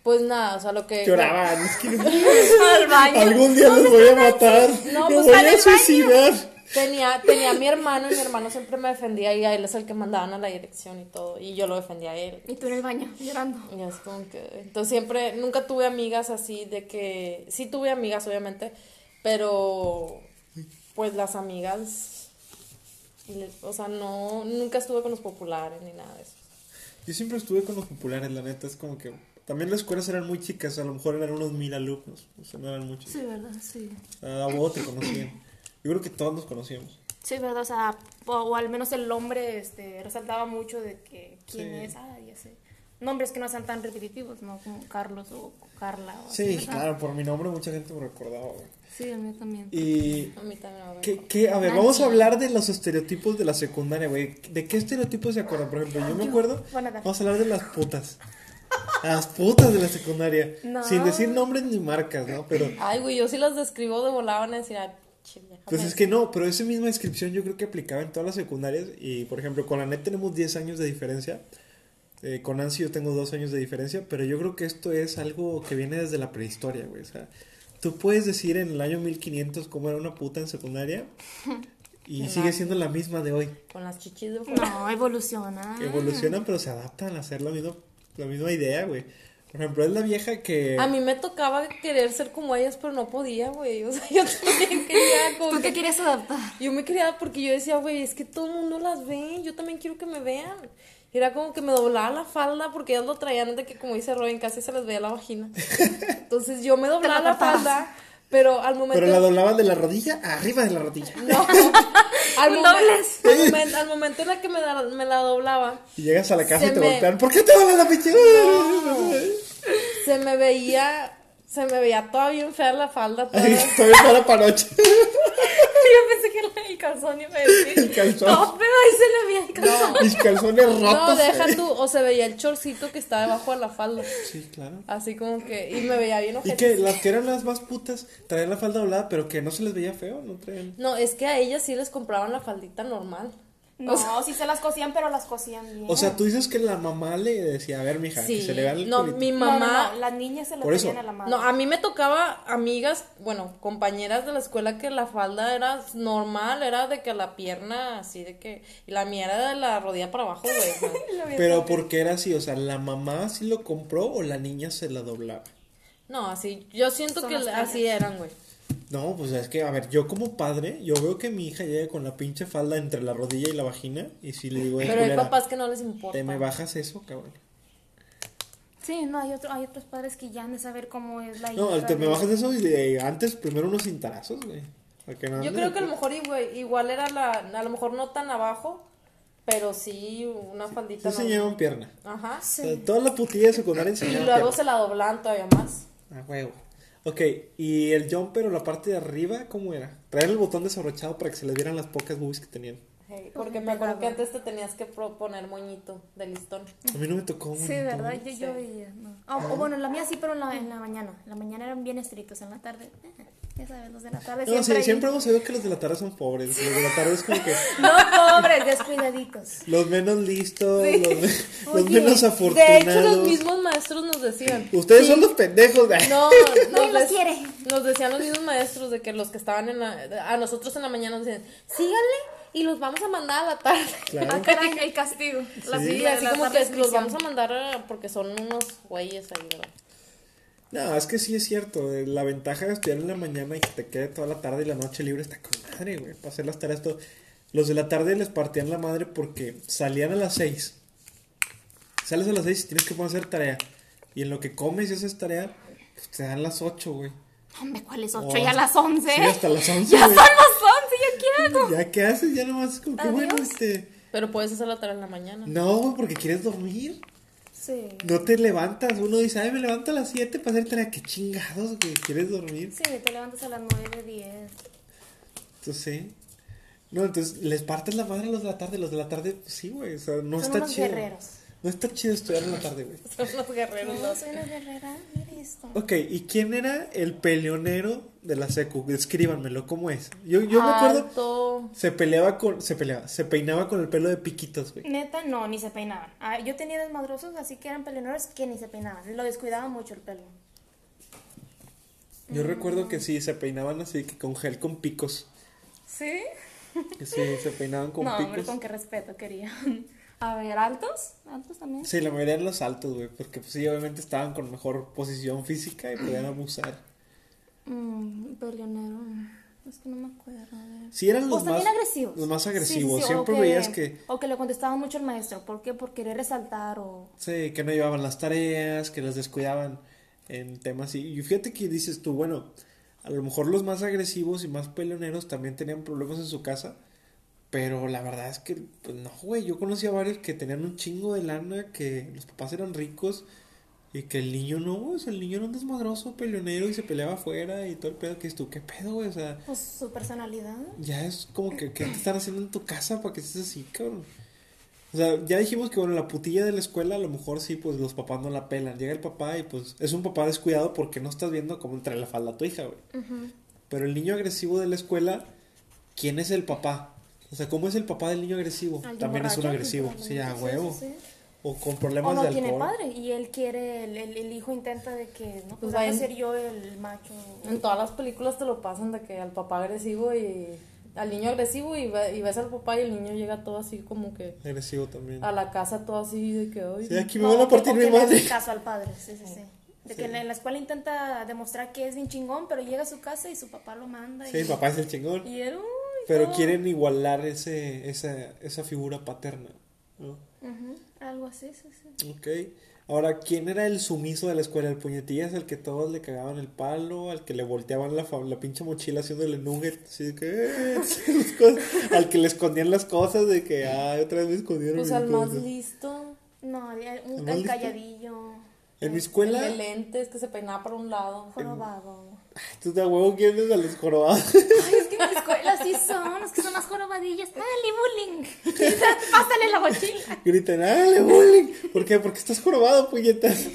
Pues nada, o sea, lo que... Lloraban, es que no- Al baño. algún día los voy a matar. No, me pues, voy a suicidar. Tenía, tenía a mi hermano y mi hermano siempre me defendía y a él es el que mandaban a la dirección y todo. Y yo lo defendía a él. Y tú en el baño, llorando. Y es como que. Entonces siempre, nunca tuve amigas así de que. Sí tuve amigas, obviamente, pero. Pues las amigas. O sea, no. Nunca estuve con los populares ni nada de eso. Yo siempre estuve con los populares, la neta, es como que... También las escuelas eran muy chicas, a lo mejor eran unos mil alumnos, o sea, no eran muchos. Sí, verdad, sí. A vos te conocían. Yo creo que todos nos conocíamos. Sí, verdad, o sea, o, o al menos el nombre este, resaltaba mucho de que quién Sí. es, ah, ya sé. Nombres que no sean tan repetitivos, ¿no? Como Carlos o Carla. O Sí, claro, por mi nombre mucha gente me recordaba, güey. Sí, a mí también. Y... A mí también me ¿Qué, qué? A ver, vamos a hablar de los estereotipos de la secundaria, güey. ¿De qué estereotipos se acuerdan? Por ejemplo, yo me acuerdo... A dar. Vamos a hablar de las putas. Las putas de la secundaria. No. Sin decir nombres ni marcas, ¿no? Pero... Ay, güey, yo sí las describo de volaban a decir, vieja Pues es que no, pero esa misma descripción yo creo que aplicaba en todas las secundarias. Y por ejemplo, con la NET tenemos 10 años de diferencia. Eh, con Nancy yo tengo 2 años de diferencia. Pero yo creo que esto es algo que viene desde la prehistoria, güey. O sea, tú puedes decir en el año 1500 cómo era una puta en secundaria. Y sigue siendo la misma de hoy. Con las chichis de. No, evoluciona. Evolucionan, pero se adaptan a hacer la misma, la misma idea, güey. Por ejemplo, es la vieja que. A mí me tocaba querer ser como ellas, pero no podía, güey. O sea, yo también quería como ¿Tú que- qué querías adaptar? Yo me quería porque yo decía, güey, es que todo el mundo las ve, yo también quiero que me vean. Era como que me doblaba la falda porque ellas lo traían de que, como dice Robin, casi se les veía la vagina. Entonces yo me doblaba la falda, pero al momento... Pero la doblaban de la rodilla a arriba de la rodilla. No, al, momen- al, momen- al momento en la que me, da- me la doblaba, Y llegas a la casa y te me- golpean. ¿Por qué te doblan la pinche? se me veía, se me veía toda bien fea la falda. toda- Ay, Todavía para panoche. Yo pensé que era el calzón iba a decir. El calzón. No, pero ahí se le veía el calzón. Mis calzones rotos. No, deja eh. tú, o se veía el chorcito que está debajo de la falda. Sí, claro. Así como que, y me veía bien Y ojete. que las que eran las más putas traían la falda doblada, pero que no se les veía feo, no traían. No, es que a ellas sí les compraban la faldita normal. No, sí se las cosían, pero las cosían bien. O sea, tú dices que la mamá le decía, a ver, mija, Sí. que se le vea el No, culito". mi mamá. no, no, las niñas se eso. ponían a la madre. No, a mí me tocaba amigas, bueno, compañeras de la escuela que la falda era normal, era de que la pierna así de que. Y la mía era de la rodilla para abajo, güey. o sea. Pero ¿por qué era así? O sea, ¿la mamá sí lo compró o la niña se la doblaba? No, así. Yo siento Son que así eran, güey. No, pues es que, a ver, yo como padre, yo veo que mi hija llega con la pinche falda entre la rodilla y la vagina, y si le digo, "Eh, Pero hay culera, papás que no les importa. ¿te me bajas eso, cabrón? Sí, no, hay, otro, hay otros padres que ya han de saber cómo es la No, hija te me bajas eso y de- antes primero unos cintarazos, güey. no Yo creo que a lo mejor igual, igual era la. A lo mejor no tan abajo, pero sí una Sí faldita. normal. enseñaban pierna. Ajá. O sea, toda la putilla de secundaria Y enseñaban luego pierna. se la doblaban todavía más. Ah, huevo. Ok, ¿y el jumper o la parte de arriba cómo era? Traer el botón desabrochado para que se les vieran las pocas boobies que tenían. Hey, porque me acuerdo que antes te tenías que pro- poner moñito de listón. A mí no me tocó un Sí. ¿verdad? Yo, yo veía. No. Ah, o bueno, la mía sí, pero en la, en la mañana. En la mañana eran bien estrictos. En la tarde, eh, ya sabes, los de la tarde No, siempre. sí, siempre hemos sabido que los de la tarde son pobres. Los de la tarde es como que No, pobres, descuidaditos. los menos listos, los, me- los Oye, menos De afortunados. hecho, los mismos maestros nos decían. Ustedes Sí. son los pendejos. güey. No, Nadie nos, quiere. nos decían los mismos maestros de que los que estaban en la. A nosotros en la mañana nos decían, síganle y los vamos a mandar a la tarde. Claro. El castigo. La Sí, así la como que los vamos a mandar a- porque son unos güeyes ahí, ¿verdad? No, es que sí es cierto. eh, La ventaja de estudiar en la mañana y que te quede toda la tarde y la noche libre está con madre, güey. Para hacer las tareas todo. Los de la tarde les partían la madre porque salían a las 6. Sales a las 6 y tienes que poner a hacer tarea. Y en lo que comes y haces tarea, pues te dan las 8, güey. Hombre, ¿cuál es Oh, 8? ya las 11. Sí, hasta las 11. Ya güey. son las 11, ¿ya qué hago? ¿Ya qué haces? Ya nomás es como que bueno, este. Pero puedes hacer la tarea en la mañana. No, güey, porque quieres dormir. Sí. No te levantas. Uno dice, ay, me levanto a las 7 para hacer tarea. Qué chingados, güey. ¿Quieres dormir? Sí, te levantas a las 9, 10. Entonces. No, entonces les partes la madre a los de la tarde. Los de la tarde, pues, sí, güey. O sea, no Son está unos chido. guerreros. No está chido estudiar en la tarde, güey. Son los guerreros. No, ¿no? soy una guerrera. Mira esto. Ok, ¿y quién era el peleonero de la secu? Descríbanmelo, ¿cómo es? Yo, yo me acuerdo, se peleaba con, se peleaba, se peinaba con el pelo de piquitos, güey. Neta, no, ni se peinaban. Ah, yo tenía desmadrosos, así que eran peleadores que ni se peinaban. Lo descuidaba mucho el pelo. Yo recuerdo que sí, se peinaban así, que con gel con picos. ¿Sí? Que sí, se peinaban con no, hombre, picos. con qué respeto quería. A ver, ¿altos? ¿Altos también? Sí, la mayoría eran los altos, güey, porque pues, sí, obviamente estaban con mejor posición física y podían abusar. Mm, peleonero. Es que no me acuerdo. Sí, eran los Pues más agresivos. Los más sí, agresivos. sí, Siempre veías que, O que le contestaba mucho el maestro. ¿Por qué? Por querer resaltar o... sí, que no llevaban las tareas, que las descuidaban en temas y, y fíjate que dices tú, bueno, a lo mejor los más agresivos y más peleoneros también tenían problemas en su casa, pero la verdad es que, pues no, güey, yo conocí a varios que tenían un chingo de lana, que los papás eran ricos y que el niño no, o sea, el niño era un desmadroso, peleonero y se peleaba afuera y todo el pedo que es tú, ¿qué pedo, güey? O sea, Pues su personalidad. ya es como que, ¿qué te están haciendo en tu casa para que estés así, cabrón? O sea, ya dijimos que, bueno, la putilla de la escuela, a lo mejor sí, pues los papás no la pelan. Llega el papá y pues es un papá descuidado porque no estás viendo cómo entra la falda a tu hija, güey. Pero el niño agresivo de la escuela, ¿quién es el papá? O sea, ¿cómo es el papá del niño agresivo? También es un agresivo, pues, sí, a sí, huevo. sí, sí. O con O problemas no de tiene alcohol. padre y él quiere, el, el, el hijo intenta de que, no, pues Pues voy a vayan- ser yo el macho. En todas las películas te lo pasan de que al papá agresivo y al niño agresivo y, ve- y ves al papá y el niño llega todo así como que Agresivo también. a la casa todo así de que ay, Sí, aquí me No, van a o partir o mi madre. caso al padre, sí, sí, sí. De que en la- en la escuela intenta demostrar que es bien chingón, pero llega a su casa y su papá lo manda. Sí, y, el papá es el chingón. Y él, uy, Pero no. quieren igualar ese, esa, esa figura paterna, ¿no? Ujú, algo así, sí, sí. Ok. Ahora, ¿quién era el sumiso de la escuela? ¿El puñetillas al que todos le cagaban el palo? ¿Al que le volteaban la, la pinche mochila haciéndole nugget? Así de que... eh, al que le escondían las cosas de que... Ay, otra vez me escondieron pues al más cosas". listo, No, había un ¿El más el listo? calladillo, En mi el escuela... de lentes que se peinaba para un lado. jorobado. Tú de a huevo quieres a los jorobados. Ay, es que en mi escuela sí son, es que son las jorobadillas. Dale, bullying. Pásale la mochila. Gritan, ¡dale, bullying! ¿Por qué? Porque estás jorobado, puñetas.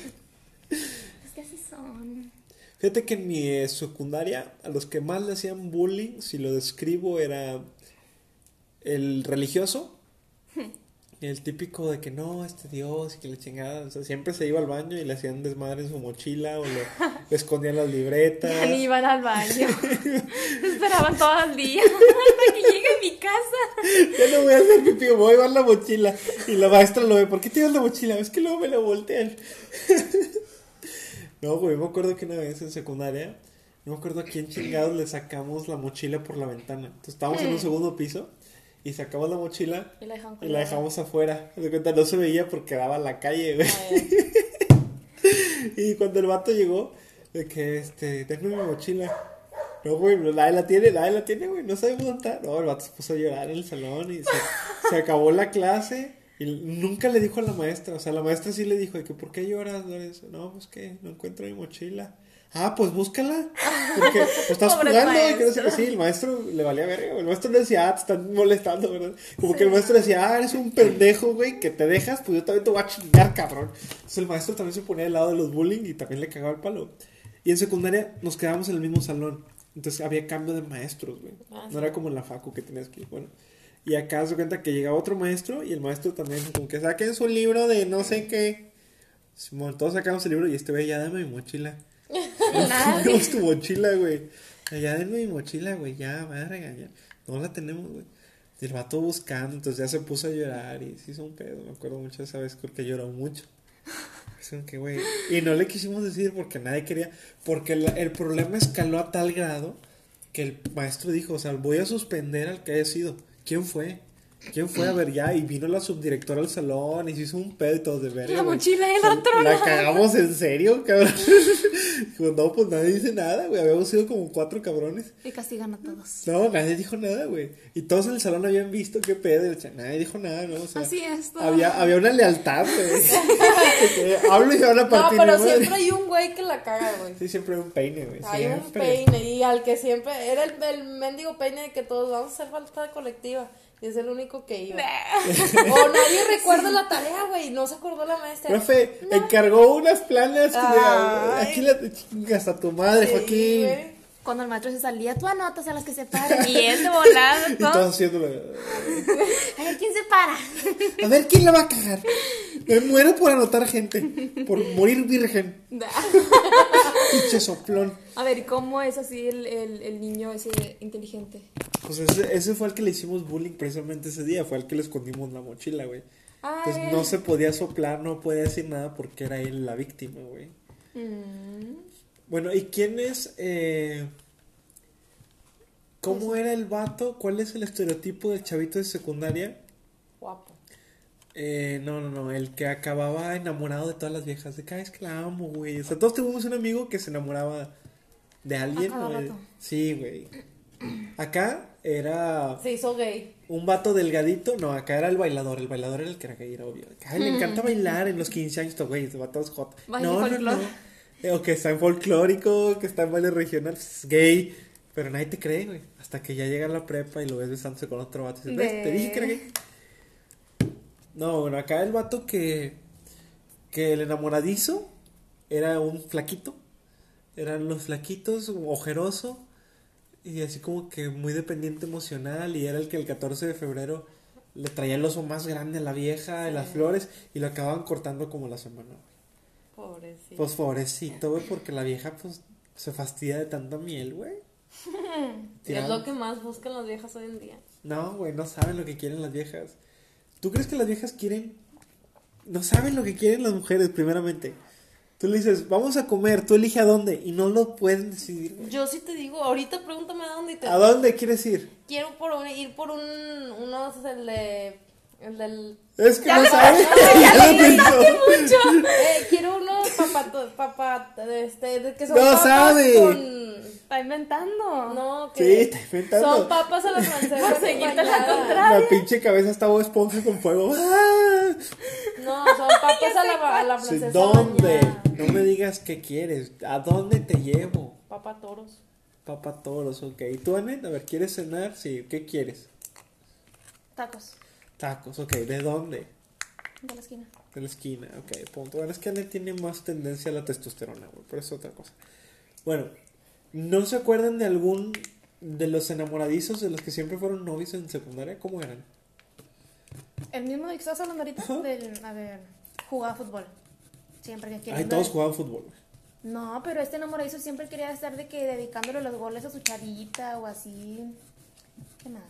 Es que así son. Fíjate que en mi eh, secundaria, a los que más le hacían bullying, si lo describo, era el religioso. El típico de que no, este Dios y que le chingada. O sea, siempre se iba al baño y le hacían desmadre en su mochila o le, le escondían las libretas. Ya ni iban al baño. Esperaban todo el día hasta que llegue a mi casa. Ya no voy a hacer pipí, voy a llevar la mochila. Y la maestra lo ve, ¿por qué te llevas la mochila? Es que luego me la voltean. no, güey, me acuerdo que una vez en secundaria, no me acuerdo a quién chingados le sacamos la mochila por la ventana. Entonces estábamos en un segundo piso y sacamos la mochila Y la y dejamos afuera. De cuenta, no se veía porque daba la calle, güey. Y cuando el vato llegó, de que, este, déjame mi mochila. No, güey, no, nadie la tiene, nadie la tiene, güey, no sabemos dónde está. No, el vato se puso a llorar en el salón y se, se acabó la clase y nunca le dijo a la maestra. O sea, la maestra sí le dijo, de que, ¿por qué lloras? Lorenzo? No, pues que no encuentro mi mochila. Ah, pues búscala. Porque estás jugando y que no sé qué. maestro. Sí, el maestro le valía verga, güey. El maestro le decía, ah, te están molestando, ¿verdad? Como que el maestro decía, ah, eres un pendejo, güey, que te dejas, pues yo también te voy a chingar, cabrón. Entonces el maestro también se ponía al lado de los bullying y también le cagaba el palo. Y en secundaria nos quedábamos en el mismo salón. Entonces había cambio de maestros, güey. Ah, No era como en la facu que tenías que ir, bueno. Y acá se cuenta que llegaba otro maestro y el maestro también, como que saquen su libro de no sé qué. Todos sacamos el libro y este güey, ya dame mi mochila. Tenemos tu mochila, güey. Ya denme mi mochila, güey. Ya, me van a regañar. No la tenemos, güey. Y el vato buscando, entonces ya se puso a llorar y se hizo un pedo. Me acuerdo mucho de esa vez porque lloró mucho. Que, güey. Y no le quisimos decir porque nadie quería. Porque la- el problema escaló a tal grado que el maestro dijo: O sea, voy a suspender al que haya sido. ¿Quién fue? ¿Quién fue? A ver, ya. Y vino la subdirectora al salón y se hizo un pedo y todo de verga. La mochila y el O sea, otro La cagamos en serio, cabrón. Dijo, no, pues nadie dice nada, güey. Habíamos sido como cuatro cabrones. Y castigan a todos. No, nadie dijo nada, güey. Y todos en el salón habían visto qué pedo. y, o sea, nadie dijo nada, ¿no? O sea, Así es. todo. había, había una lealtad, güey. Que Hablo y van a No, partir. pero mi madre. siempre hay un güey que la caga, güey. Sí, siempre hay un peine, güey. Hay un siempre. peine y al que siempre era el, el mendigo peine de que todos vamos a hacer falta colectiva es el único que iba. o nadie recuerda la tarea, güey, no se acordó la maestra. Profe, encargó unas planas. Ay. aquí la chingas a tu madre, Sí, Joaquín. güey. Cuando el maestro se salía, tú anotas a las que se paran. Y él de volada. Y todo. todos haciéndolo. A ver quién se para. A ver, ¿quién la va a cagar? Me muero por anotar gente. Por morir virgen. Pinche soplón. A ver, ¿y ¿cómo es así el, el, el niño ese inteligente? Pues ese, ese fue el que le hicimos bullying precisamente ese día. Fue el que le escondimos la mochila, güey. Ah, Pues él. no se podía soplar, no podía decir nada porque era él la víctima, güey. Mm. Bueno, ¿y quién es? Eh, ¿Cómo era el vato? ¿Cuál es el estereotipo del chavito de secundaria? Guapo. Eh, no, no, no, el que acababa enamorado de todas las viejas. De cada vez que la amo, güey. O sea, todos tuvimos un amigo que se enamoraba de alguien. güey. Sí, güey. Acá era Se hizo gay. un vato delgadito. No, acá era el bailador. El bailador era el que era gay, era obvio. Ay, le encanta bailar en los 15 años. Güey, ese vato es hot. No, no, no. Eh, O que está en folclórico, que está en baile regional, pues, es gay. Pero nadie te cree, güey. Hasta que ya llega a la prepa y lo ves besándose con otro vato. Y dices, ¿ves? Te dije que era gay. No, bueno, acá el vato que. Que el enamoradizo era un flaquito. Eran los flaquitos, ojeroso. Y así como que muy dependiente emocional. Y era el que el 14 de febrero le traía el oso más grande a la vieja, de las flores. Y lo acababan cortando como la semana, güey. Pobrecito. Pues pobrecito, güey, porque la vieja, pues, se fastidia de tanta miel, güey. Es lo que más buscan las viejas hoy en día. No, güey, no saben lo que quieren las viejas. ¿Tú crees que las viejas quieren? No saben lo que quieren las mujeres, primeramente. Tú le dices, vamos a comer, tú elige a dónde, y no lo pueden decidir. güey. Yo sí te digo, ahorita pregúntame a dónde y te ¿A dónde quieres ir? quiero por un- ir por un unos el de el del Es que no saben. Ya lo pensó. eh, quiero unos papatos papa este de que son No papas sabe. con Está inventando. no que Sí, está inventando. son papas a la francesa seguirte la contraria. La pinche cabeza está Bob esponja con fuego. ¡Ah! no son papas a la, a la francesa ¿Dónde? bañada. No me digas qué quieres. ¿A dónde te llevo? papa toros Papa toros, ok. ¿Y tú, Anet? A ver, ¿quieres cenar? Sí, ¿qué quieres? Tacos. Tacos, ok. ¿De dónde? De la esquina. De la esquina, ok. Punto. Bueno, es que Anet tiene más tendencia a la testosterona, güey. Pero es otra cosa. Bueno, ¿no se acuerdan de algún de los enamoradizos de los que siempre fueron novios en secundaria? ¿Cómo eran? El mismo de que estás hablando ahorita. Del, a ver, jugaba fútbol. Siempre que Ay, quería. todos jugaban fútbol. güey. No, pero este enamoradizo siempre quería estar de que dedicándole los goles a su chavita o así. ¿Qué más?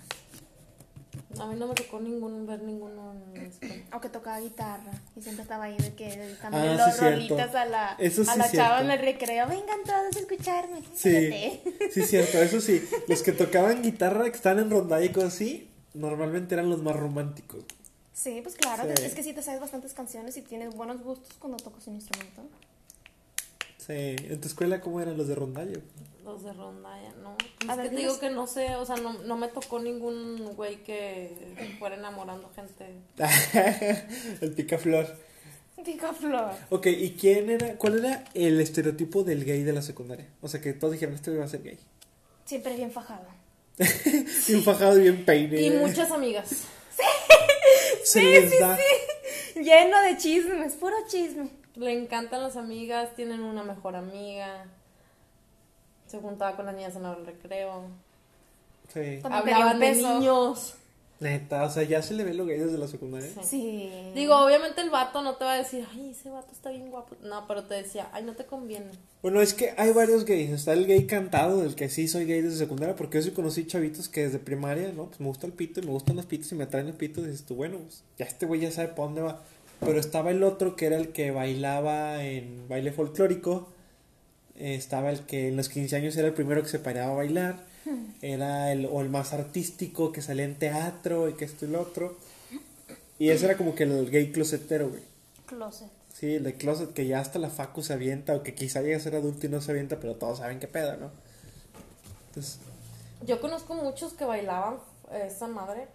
A mí no me tocó ningún ver ninguno en la escuela. O que tocaba guitarra y siempre estaba ahí de que dedicándole Ah, los sí, rolitas a la, Eso a la chava en el recreo. Vengan todos a escucharme. Sí, sí, cierto, eso sí. Los que tocaban guitarra, que están en rondalla y cosas así, normalmente eran los más románticos. Sí, pues claro, Sí. es que sí te sabes bastantes canciones y tienes buenos gustos cuando tocas un instrumento. Sí, ¿en tu escuela cómo eran los de rondalla? Los de rondalla, no. A Es ver, que te digo que no sé, o sea, no, no me tocó ningún güey que fuera enamorando gente. El picaflor. Diga flor. Ok, ¿y quién era, cuál era el estereotipo del gay de la secundaria? O sea, que todos dijeron, este va a ser gay. Siempre bien fajado. Bien fajado y bien peine. Y muchas amigas. Se les da. Lleno de chismes, puro chisme. Le encantan las amigas, tienen una mejor amiga. Se juntaba con las niñas en el recreo. Sí. Cuando Hablaban de niños. Neta, o sea, ya se le ve lo gay desde la secundaria. Sí. Sí. Digo, obviamente el vato no te va a decir, ay, ese vato está bien guapo. No, pero te decía, ay, no te conviene. Bueno, es que hay varios gays. Está el gay cantado, del que sí soy gay desde secundaria, porque yo sí conocí chavitos que desde primaria, ¿no? Pues me gusta el pito y me gustan los pitos y me atraen los pitos. Y dices tú, bueno, pues ya este güey ya sabe para dónde va. Pero estaba el otro que era el que bailaba en baile folclórico. Eh, estaba el que en los 15 años era el primero que se paraba a bailar. Era el, o el más artístico que salía en teatro y que esto y lo otro. Y ese era como que el gay closetero, güey. Closet. Sí, el de closet que ya hasta la facu se avienta o que quizá llegue a ser adulto y no se avienta, pero todos saben qué pedo, ¿no? Entonces, Yo conozco muchos que bailaban esa madre.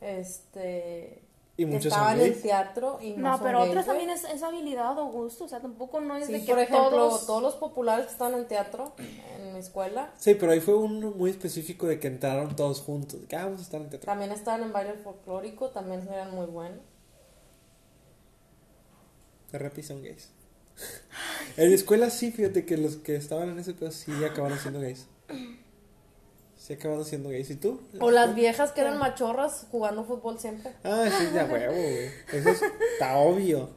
Este. Y que muchos estaban en teatro y no, No, son pero gays, otros también es, es habilidad o gusto, o sea, tampoco no es Sí, de que por ejemplo, todos... todos... los populares que estaban en teatro en mi escuela Sí, pero ahí fue uno muy específico de que entraron todos juntos. de Que ah, vamos a estar en teatro. también estaban en baile folclórico, también eran muy buenos. De repente son gays. En escuela sí, fíjate que los que estaban en ese pedo sí acabaron siendo gays. Sí acabaron siendo gays. ¿Y tú? O las viejas que eran machorras jugando fútbol siempre. Ah, sí, ya huevo, güey. Eso es- está obvio.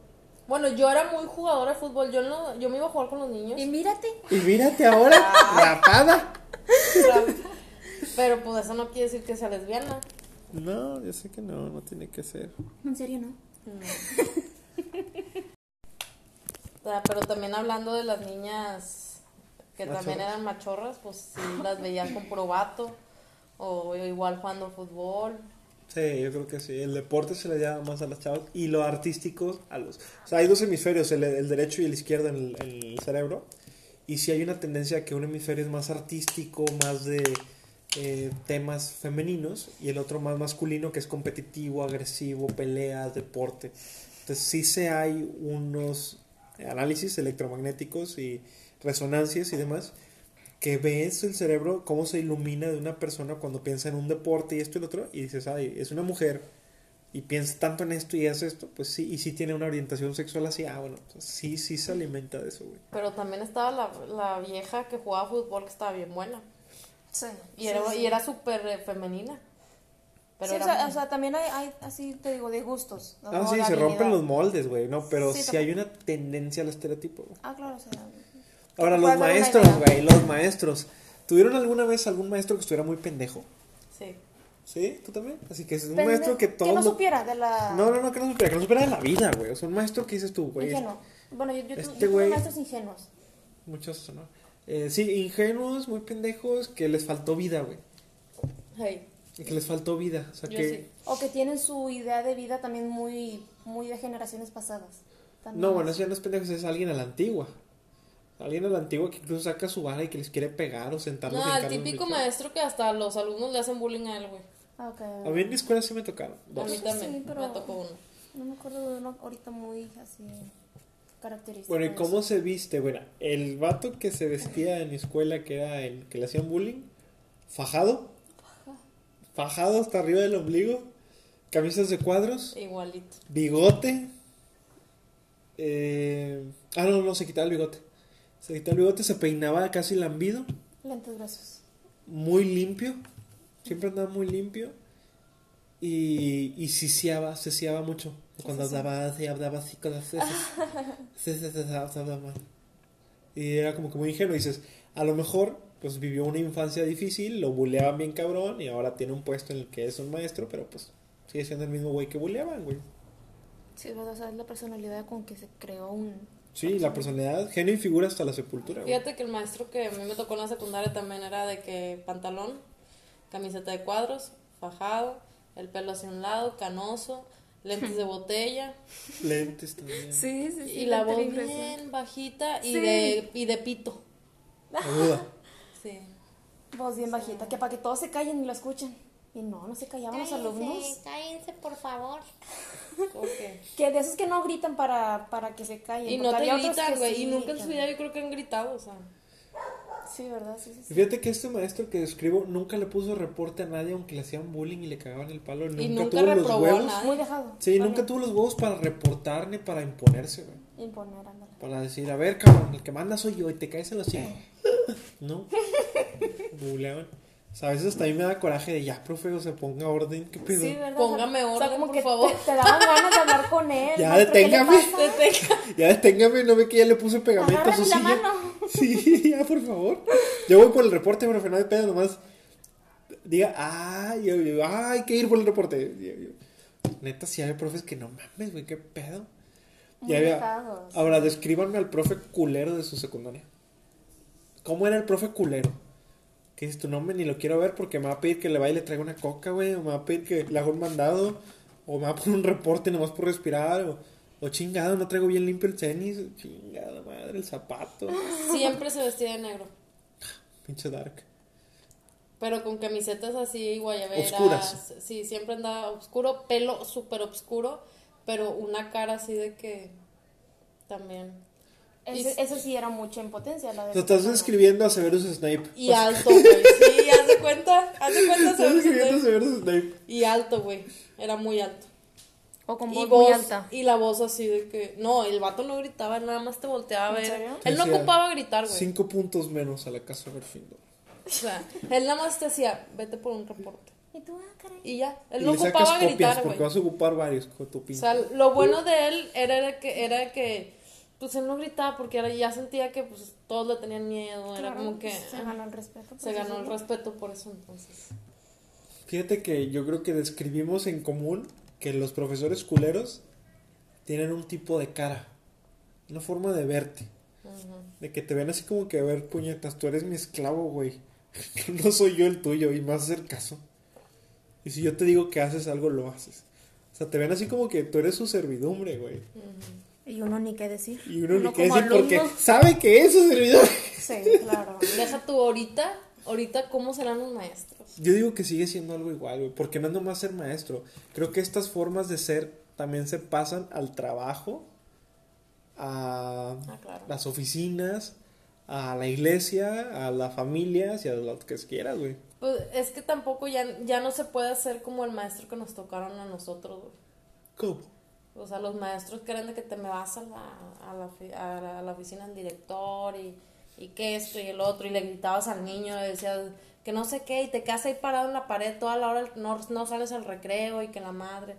Bueno, yo era muy jugadora de fútbol, yo no, yo me iba a jugar con los niños. Y mírate, Y mírate ahora, rapada. Pero pues eso no quiere decir que sea lesbiana. No, yo sé que no, no tiene que ser. en serio no. O sea, pero también hablando de las niñas que también Machorras. eran machorras, pues sí las veías con puro vato. O igual jugando fútbol. Sí, yo creo que sí. El deporte se le llama más a las chavas y lo artístico a los... O sea, hay dos hemisferios, el, el derecho y el izquierdo en el, en el cerebro. Y sí hay una tendencia a que un hemisferio es más artístico, más de eh, temas femeninos, y el otro más masculino, que es competitivo, agresivo, peleas, deporte. Entonces sí se hay unos análisis electromagnéticos y resonancias y demás que ves el cerebro cómo se ilumina de una persona cuando piensa en un deporte y esto y lo otro y dices, ay, es una mujer y piensa tanto en esto y hace esto, pues sí, y sí tiene una orientación sexual así, ah, bueno, pues sí, sí se alimenta de eso, güey. Pero también estaba la, la vieja que jugaba fútbol que estaba bien buena. Sí. Y era, sí, y sí. era súper eh, femenina. Pero Sí, o sea, muy- o sea, también hay, hay, así te digo, de gustos. ¿no? Ah, sí, se rompen los moldes, güey, no, pero Sí, sí, hay una tendencia al estereotipo. Ah, claro, o sea... Ahora, los maestros, güey, los maestros. ¿Tuvieron alguna vez algún maestro que estuviera muy pendejo? Sí. ¿Sí? ¿Tú también? Así que es un Pende- maestro que todo Que no supiera de la... No, no, no, que no supiera, que no supiera de la vida, güey. O sea, un maestro que dices tú, güey. Ingenuo. Bueno, yo, yo, Este yo tuve maestros ingenuos. Muchos, ¿no? Eh, sí, ingenuos, muy pendejos, que les faltó vida, güey. Hey, Y que les faltó vida. O sea, yo que... sí. O que tienen su idea de vida también muy, muy de generaciones pasadas. También No, bueno, eso ya no es pendejo, ese es alguien a la antigua. Alguien a la antigua que incluso saca su vara y que les quiere pegar o sentarlos No, en el típico maestro que hasta los alumnos le hacen bullying a él, güey. Ah, ok. A mí en mi escuela sí me tocaron. A Dos. mí también, Sí, pero- me tocó uno. No me acuerdo de uno ahorita muy así característico. Bueno, ¿y de cómo eso. se viste? Bueno, el vato que se vestía en mi escuela, que era el que le hacían bullying, fajado, fajado hasta arriba del ombligo, camisas de cuadros, Igualito. bigote. eh, ah, no, no, se quitaba el bigote. Se quitaba el bigote, se peinaba casi lambido, Lentes gruesos. muy limpio. Siempre andaba muy limpio. Y, y siseaba, siseaba mucho. Cuando hablaba, así, hablaba así con las hablaba mal. Y era como que muy ingenuo. Y dices, a lo mejor, pues vivió una infancia difícil, lo buleaban bien cabrón y ahora tiene un puesto en el que es un maestro, pero pues sigue siendo el mismo güey que buleaban, güey. Sí, o sea, es la personalidad con que se creó un... Sí, la personalidad, genio y figura hasta la sepultura, güey. Fíjate que el maestro que a mí me tocó en la secundaria también era de que pantalón, camiseta de cuadros, fajado, el pelo hacia un lado, canoso, lentes de botella Lentes también. Sí, sí, y la voz bien bajita y Sí. de y de pito. Aguda. Sí. Voz bien bajita, que para que todos se callen y lo escuchen. Y no, no se callaban los alumnos. cállense, por favor. ¿Cómo que? Que de esos que no gritan para, para que se callen. Y no te gritan, güey. sí y nunca en su vida yo creo que han gritado, o sea. Sí, ¿verdad? Sí, sí, sí. Fíjate que este maestro que describo nunca le puso reporte a nadie aunque le hacían bullying y le cagaban el palo. Nunca, Y nunca tuvo los huevos. nada. Muy dejado. Sí, nunca tuvo los huevos para reportar ni para imponerse, güey. Imponer, ándale. Para decir, a ver, cabrón, el que manda soy yo y te caes en los cinco. ¿No? Buleaban. O sea, a veces hasta a mí me da coraje de ya, profe, o sea, ponga orden, ¿qué pedo? Sí, ¿verdad? Póngame O sea, orden, como por que favor. Te, te daban ganas de hablar con él. Ya, maestro, ¿qué le deténgame. Ya deténgame, no ve que ya le puse pegamento a su silla. mano. Sí, ya, por favor. Yo voy por el reporte, profe, no hay pedo, nomás. Diga, ay, yo, yo, ay, hay que ir por el reporte. Yo- Neta, si hay profes que no mames, güey, qué pedo. Muy Ya había-. Ahora, descríbanme al profe culero de su secundaria. ¿Cómo era el profe culero? Que es tu nombre, ni lo quiero ver porque me va a pedir que le vaya y le traiga una coca, güey. O me va a pedir que le haga un mandado. O me va a poner un reporte nomás por respirar. O, o chingado, no traigo bien limpio el tenis. Chingada madre, el zapato. Siempre se vestía de negro. Pinche dark. Pero con camisetas así, guayaberas. Oscuras. Sí, siempre andaba oscuro, pelo súper oscuro, pero una cara así de que también. Eso sí era mucha impotencia. La de Te estás persona. describiendo a Severus Snape. Y alto, güey. Sí, haz de cuenta. Haz de cuenta, describiendo a Severus Snape. Y alto, güey. Era muy alto. O con Y voz voz, muy alta. y la voz así de que. No, el vato no gritaba, nada más te volteaba a ¿En ver. serio? Él no ocupaba gritar, güey. Cinco puntos menos a la casa de Gryffindor. O sea, él nada más te decía, vete por un reporte. Y tú, ah, caray. Y ya. Él y no ocupaba copias gritar, porque güey. vas a ocupar varios con tu O sea, lo bueno de él era que, era que, pues él no gritaba porque era, ya sentía que pues todos le tenían miedo, era como que Se ah, ganó el respeto. por se eso ganó el respeto por eso entonces. Fíjate que yo creo que describimos en común que los profesores culeros tienen un tipo de cara, una forma de verte, de que te ven así como que, a ver, puñetas, tú eres mi esclavo, güey. No soy yo el tuyo y me vas a hacer caso. Y si yo te digo que haces algo, lo haces. O sea, te ven así como que tú eres su servidumbre, güey. Y uno ni qué decir. Y uno, ni Uno qué como decir porque alumno. sabe que es su servidumbre. Sí, claro. Deja tú ahorita, ahorita cómo serán los maestros. Yo digo que sigue siendo algo igual, güey, porque no es nomás ser maestro. Creo que estas formas de ser también se pasan al trabajo, a Ah, claro. las oficinas, a la iglesia, a las familias y a lo que quieras, güey. Pues es que tampoco ya, ya no se puede hacer como el maestro que nos tocaron a nosotros, güey. ¿Cómo? O sea, los maestros eran de que te me vas a la, a la, a la, a la oficina del director y, y que esto y el otro, y le gritabas al niño, le decías que no sé qué, y te quedas ahí parado en la pared toda la hora, no, no sales al recreo y que la madre.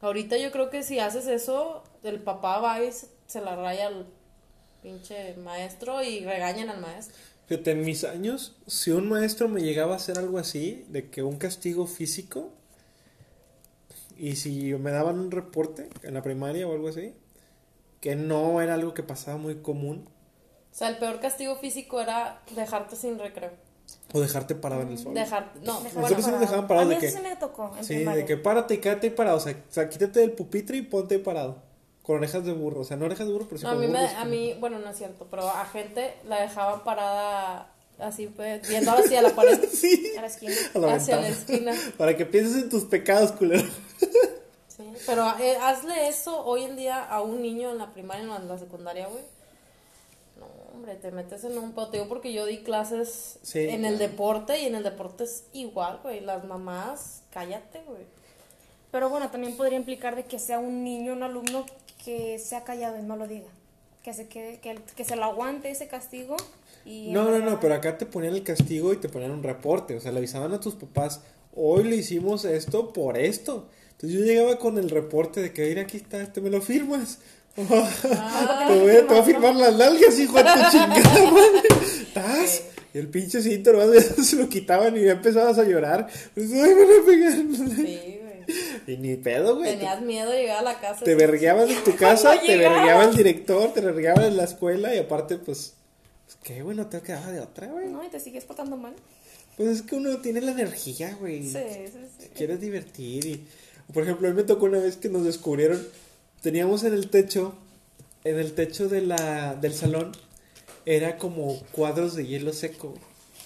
Ahorita yo creo que si haces eso, el papá va y se, se la raya al pinche maestro y regañan al maestro. Fíjate, en mis años, si un maestro me llegaba a hacer algo así, de que un castigo físico, y si me daban un reporte en la primaria o algo así, que no era algo que pasaba muy común, O sea, el peor castigo físico era dejarte sin recreo. o dejarte parado en el suelo. Dejar, no, Nosotros sí nos parado. dejaban parados A mí de que- eso sí me tocó en Sí, primaria. de que párate y quédate parado. O sea, o sea, quítate del pupitre y ponte parado. Con orejas de burro. O sea, no orejas de burro, pero sí No, a con mí, me, a mí, bueno, no es cierto, pero a gente la dejaban parada así, pues, viendo hacia la pared, Sí, A la esquina. a la hacia la esquina. Para que pienses en tus pecados, culero. Sí, pero eh, hazle eso hoy en día a un niño en la primaria, la, en la secundaria, güey. No, hombre, te metes en un pedo. Te digo porque yo di clases Sí, en el deporte y en el deporte es igual, güey. Las mamás, cállate, güey. Pero bueno, también podría implicar de que sea un niño, un alumno que sea callado y no lo diga. Que se, quede, que, que se lo aguante ese castigo. Y No, no, no, pero acá te ponían el castigo y te ponían un reporte. O sea, le avisaban a tus papás, hoy le hicimos esto por esto. Entonces yo llegaba con el reporte de que, mira, aquí está, este me lo firmas. Ah, te, voy a, te voy a firmar las nalgas, hijo de tu chingada, madre. ¿Estás? Y el pinche cinto se lo quitaban y ya empezabas a llorar. Pues, ay, me van a pegar. Sí, güey. Y ni pedo, güey. Tenías miedo de llegar a la casa. Te vergueaban en tu casa, te vergueaba el director, te vergueaban en la escuela y aparte, pues, pues qué, güey, no te quedaba de otra, güey. No, y te sigues portando mal. Pues es que uno tiene la energía, güey. Sí, sí, sí. Quieres divertir y... Por ejemplo, a mí me tocó una vez que nos descubrieron, teníamos en el techo, en el techo de la, del salón, era como cuadros de hielo seco.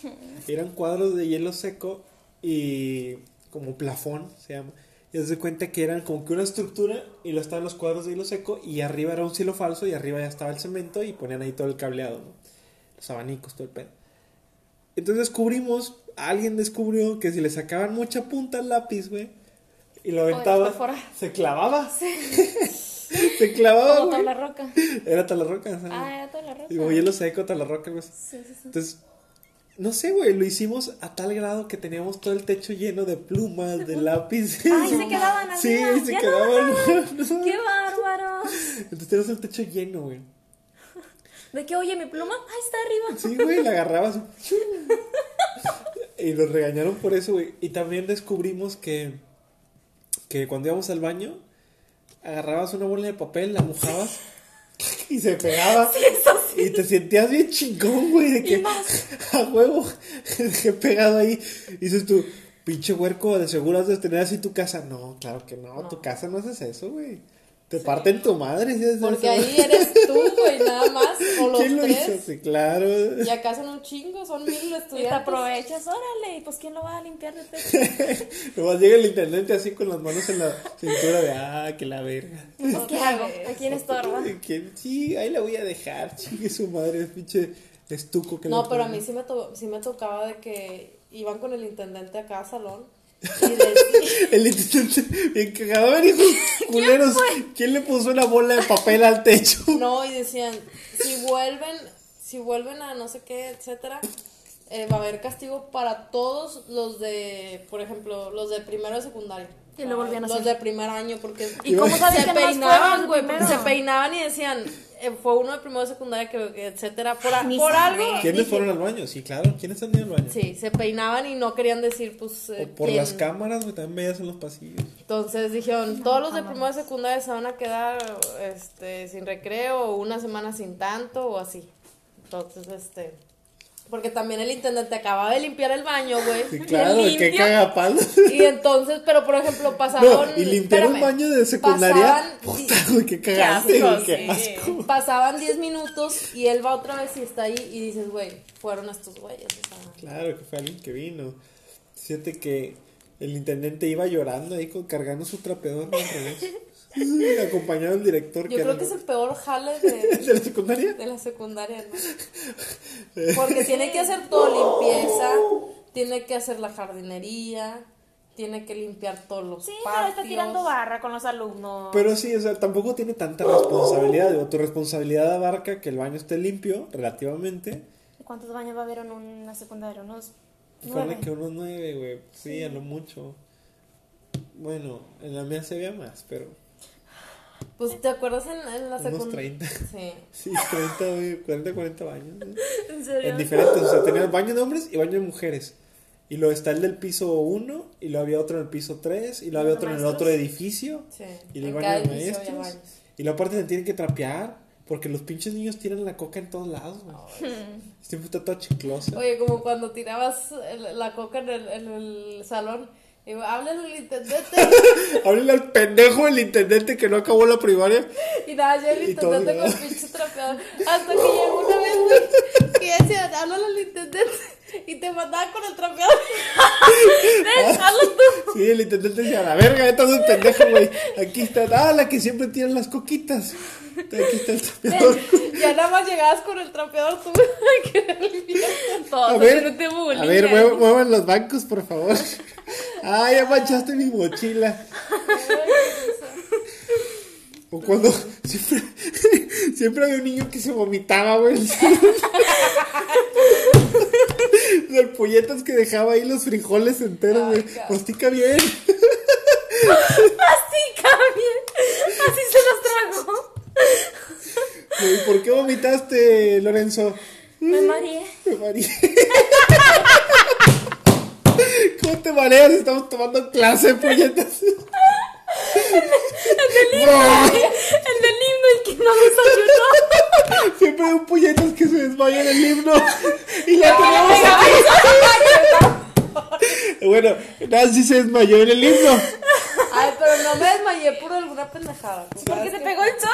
güey. Eran cuadros de hielo seco y como plafón se llama. Y de cuenta que eran como que una estructura y lo estaban los cuadros de hielo seco y arriba era un cielo falso y arriba ya estaba el cemento y ponían ahí todo el cableado, ¿no? Los abanicos, todo el pedo. Entonces descubrimos, alguien descubrió que si le sacaban mucha punta al lápiz, güey, y lo aventaba, se clavaba. se clavaba, Como güey. tabla roca. Era talarroca, ¿sabes? Ah, era tabla roca. Digo, hielo seco, talarroca, güey. Sí, sí, sí. Entonces, no sé, güey, lo hicimos a tal grado que teníamos todo el techo lleno de plumas, de lápiz. Ay, se quedaban Sí, arriba. se Ya no quedaban. ¡Qué bárbaro! Entonces teníamos el techo lleno, güey. De que, oye, mi pluma, ay, está arriba. Sí, güey, la agarrabas. y nos regañaron por eso, güey. Y también descubrimos que, que cuando íbamos al baño, agarrabas una bola de papel, la mojabas y se pegaba. Y te sentías bien chingón, güey, de que a huevo pegado ahí. Y dices tú, pinche huerco, de seguro has de tener así tu casa. No, claro que no, tu casa no haces eso, güey. Te parten tu madre Porque eso. ahí eres tú, güey, nada más. O los ¿Quién lo tres. hizo? Sí, claro. Y acá son un chingo, son mil Y te estudiantes. aprovechas, órale, y pues ¿quién lo va a limpiar de este? Nomás llega el intendente así con las manos en la cintura de, ah, que la verga. Pues, ¿Qué hago? ¿A quién estorba? Que, sí, ahí la voy a dejar, chingue su madre, pinche estuco que No, pero a mí sí me, to- sí me tocaba de que iban con el intendente acá a salón. El intendente, bien cagado, a ver, hijos culeros, ¿quién le puso una bola de papel al techo? no, y decían, si vuelven, si vuelven a no sé qué, etcétera, eh, va a haber castigo para todos los de, por ejemplo, los de primero de secundaria. Y lo volvían a Los de primer año, porque ¿Y cómo sabes se peinaban, güey, se peinaban y decían, fue uno de primero de secundaria, que, que etcétera, por, a- por algo. ¿Quiénes dije- fueron al baño? Sí, claro, ¿quiénes han ido al baño? Sí, se peinaban y no querían decir, pues. eh, O por quién. las cámaras, güey, también veías en los pasillos. Entonces dijeron, todos los de primero de secundaria se van a quedar este, sin recreo, o una semana sin tanto, o así. Entonces, este. Porque también el intendente acababa de limpiar el baño, güey. Sí, claro, qué limpio. cagapalos. Y entonces, pero por ejemplo, pasaron. No, y limpiar un baño de secundaria. pasaban- Puta, güey, qué cagaste, asco, güey, qué sí. asco. Pasaban 10 minutos y él va otra vez y está ahí y dices, güey, fueron estos güeyes. O sea, Claro que fue alguien que vino. Fíjate que el intendente iba llorando ahí con, cargando su trapeador al revés. Acompañado del director yo que creo era que es el peor jale de, de la secundaria. de la secundaria, ¿no? Porque tiene que hacer todo limpieza, tiene que hacer la jardinería, tiene que limpiar todos los Sí, patios. no, está tirando barra con los alumnos. Pero sí, o sea, tampoco tiene tanta responsabilidad. Digo, tu responsabilidad abarca que el baño esté limpio, relativamente. ¿Cuántos baños va a haber en una secundaria? ¿Unos nueve? que unos nueve, güey. Sí, a lo mucho. Bueno, en la mía se veía más, pero Pues, ¿te acuerdas en, en la unos secundaria? 30. Sí. Sí, 30, güey, 40, 40 baños. ¿no? ¿En serio? En diferentes, o sea, tenía baño de hombres y baño de mujeres. Y luego está el del piso 1, y luego había otro en el piso 3, y luego había ¿Los de otro en el otro edificio, Sí. y el baño de maestros. Y luego aparte se tienen que trapear, porque los pinches niños tiran la coca en todos lados, güey. Siempre está toda chiclosa. Oye, como cuando tirabas el- la coca en el, en el salón. Y háblale al intendente. Háblale al pendejo del intendente que no acabó la primaria. Y nada, ya el Y intendente con el pinche trapeador. Hasta que llegó una vez, güey, que decía, háblale al intendente. Y te mandaba con el trapeador. Sí, el intendente decía, la verga, ya estás un pendejo, güey. Aquí está, ah, la que siempre tiran las coquitas. Aquí está el trapeador. Ya nada más llegabas con el trapeador tú. Todos A ver, bullying, a ver, muevan, muevan los bancos, por favor. Ah, ya manchaste mi mochila. O cuando siempre, siempre había un niño que se vomitaba, güey. Los polletas que dejaba ahí los frijoles enteros, güey. Mastica bien. Mastica bien. Así se los trago. ¿Y por qué vomitaste, Lorenzo? Me mareé. Me mareé. ¿Cómo te mareas? Estamos tomando clase, polletas. El del himno, el que no desayunó. Siempre hay un polletas que se desmaya en el himno. Y ya tenemos Bueno, Nancy se desmayó en el himno. Ay, pero no me desmayé por alguna pendejada. ¿Por qué te pegó el sol?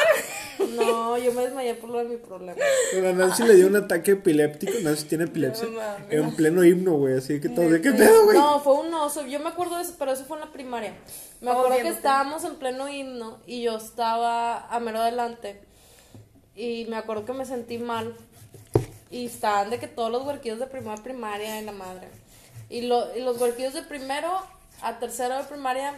No, yo me desmayé por lo de mi problema. Pero a Nancy le dio un ataque epiléptico. Nancy tiene epilepsia. No. En pleno himno, güey. Así que todo de qué pedo, güey. No, fue un oso. Yo me acuerdo de eso, pero eso fue en la primaria. Me acuerdo que estábamos en pleno himno y yo estaba a mero adelante. Y me acuerdo que me sentí mal. Y estaban de que todos los huerquillos de primera primaria en la madre. Y, lo- y los huerquillos de primero a tercero de primaria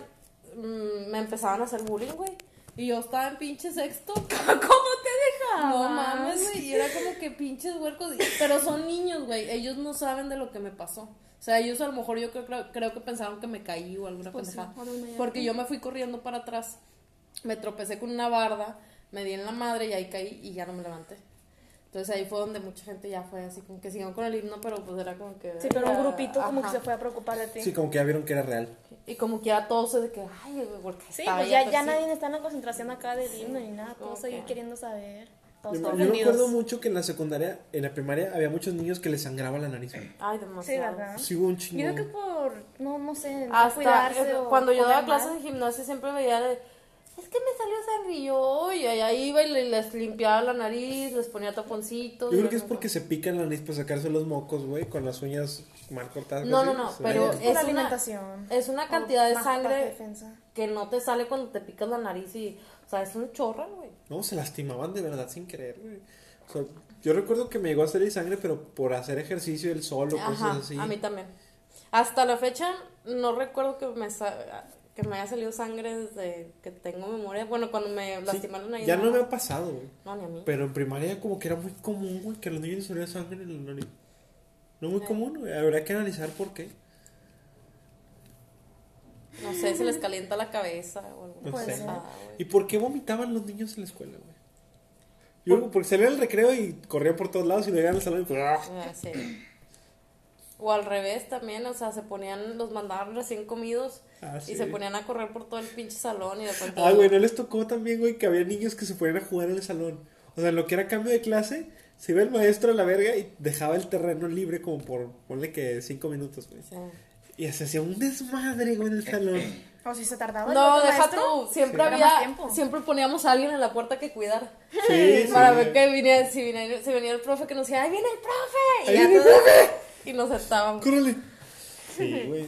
mm, me empezaban a hacer bullying, güey. Y yo estaba en pinche sexto. ¿Cómo te dejaba? No mames, güey. Y era como que pinches huercos. Pero son niños, güey. Ellos no saben de lo que me pasó. O sea, ellos a lo mejor yo creo, creo, creo que pensaron que me caí o alguna Pues sí, pendejada. desmayarte. Porque yo me fui corriendo para atrás. Me tropecé con una barda. Me di en la madre y ahí caí y ya no me levanté. Entonces ahí fue donde mucha gente ya fue así como que siguieron con el himno, pero pues era como que. Sí, pero un grupito como que Ajá. se fue a preocupar de ti. Sí, como que ya vieron que era real. Y como que era todos de que, ay, güey, porque Sí, pues ya ya, ya nadie está en la concentración acá del himno ni nada, todos ahí queriendo saber. todos Yo, yo me acuerdo mucho que en la secundaria, en la primaria, había muchos niños que les sangraba la nariz. Ay, Sí, demasiado. ¿verdad? Sí, hubo un Yo chingo. creo que por, no, no sé, no Hasta cuidarse eh, o cuando yo daba clases de gimnasia siempre veía de, es que me salió sangre y yo, y ahí iba y le- les limpiaba la nariz, les ponía taponcitos. Yo creo que es porque se pican la nariz para sacarse los mocos, güey, con las uñas mal cortadas. No, no, no, pero es una- alimentación. Es una cantidad de sangre defensa. que no te sale cuando te picas la nariz y, o sea, es un chorro, güey. No, se lastimaban de verdad sin querer, güey. O sea, yo recuerdo que me llegó a salir sangre, pero por hacer ejercicio, el sol o Ajá, cosas así. a mí también. Hasta la fecha no recuerdo que me sa- que me haya salido sangre desde que tengo memoria. Bueno, cuando me Sí, lastimaron ahí. ya no me ha pasado, güey. No, ni a mí. Pero en primaria como que era muy común, güey, que a los niños les salía sangre en la nariz. No muy común, güey. Habrá que analizar por qué. No sé, se les calienta la cabeza o alguna No sé. güey. ¿Y por qué vomitaban los niños en la escuela, güey? Yo, porque salían al recreo y corrían por todos lados y llegaban al salón y pues... ¡ah! Ah, sí. O al revés también, o sea, se ponían, los mandaban recién comidos Ah, sí. y se ponían a correr por todo el pinche salón y de repente... Ah, güey, ¿no les tocó también, güey, que había niños que se ponían a jugar en el salón? O sea, en lo que era cambio de clase, se iba el maestro a la verga y dejaba el terreno libre como por, ponle que cinco minutos, güey. Sí. Y se hacía un desmadre, güey, en el salón. O si se tardaba No, deja maestro, tú, siempre era había, más tiempo. siempre poníamos a alguien en la puerta que cuidara. Sí, sí. Para ver que viniera, si venía, si venía el profe que nos decía, ¡ahí viene el profe! Y, ¡Ahí ya viene el todos- y nos estábamos. ¡Córrele! Sí, güey.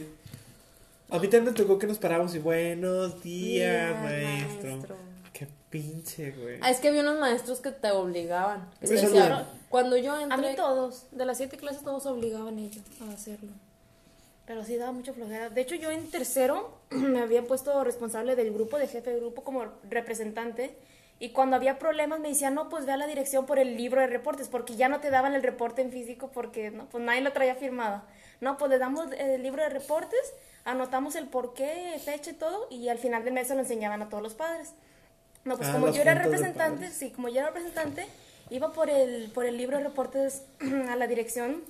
A mí también me tocó que nos paramos y buenos días, maestro. maestro. Qué pinche, güey. Ah, es que había unos maestros que te obligaban. Que te decían, no. cuando yo A entré... mí todos, de las siete clases todos obligaban ellos a hacerlo. Pero sí daba mucha flojera. De hecho, yo en tercero me había puesto responsable del grupo, de jefe de grupo como representante. Y cuando había problemas me decían, no, pues ve a la dirección por el libro de reportes, porque ya no te daban el reporte en físico porque no, pues nadie lo traía firmado. No, pues le damos el libro de reportes, anotamos el porqué, fecha y todo, y al final del mes se lo enseñaban a todos los padres. No, pues Ah, como yo era representante, sí, como yo era representante, iba por el, por el libro de reportes a la dirección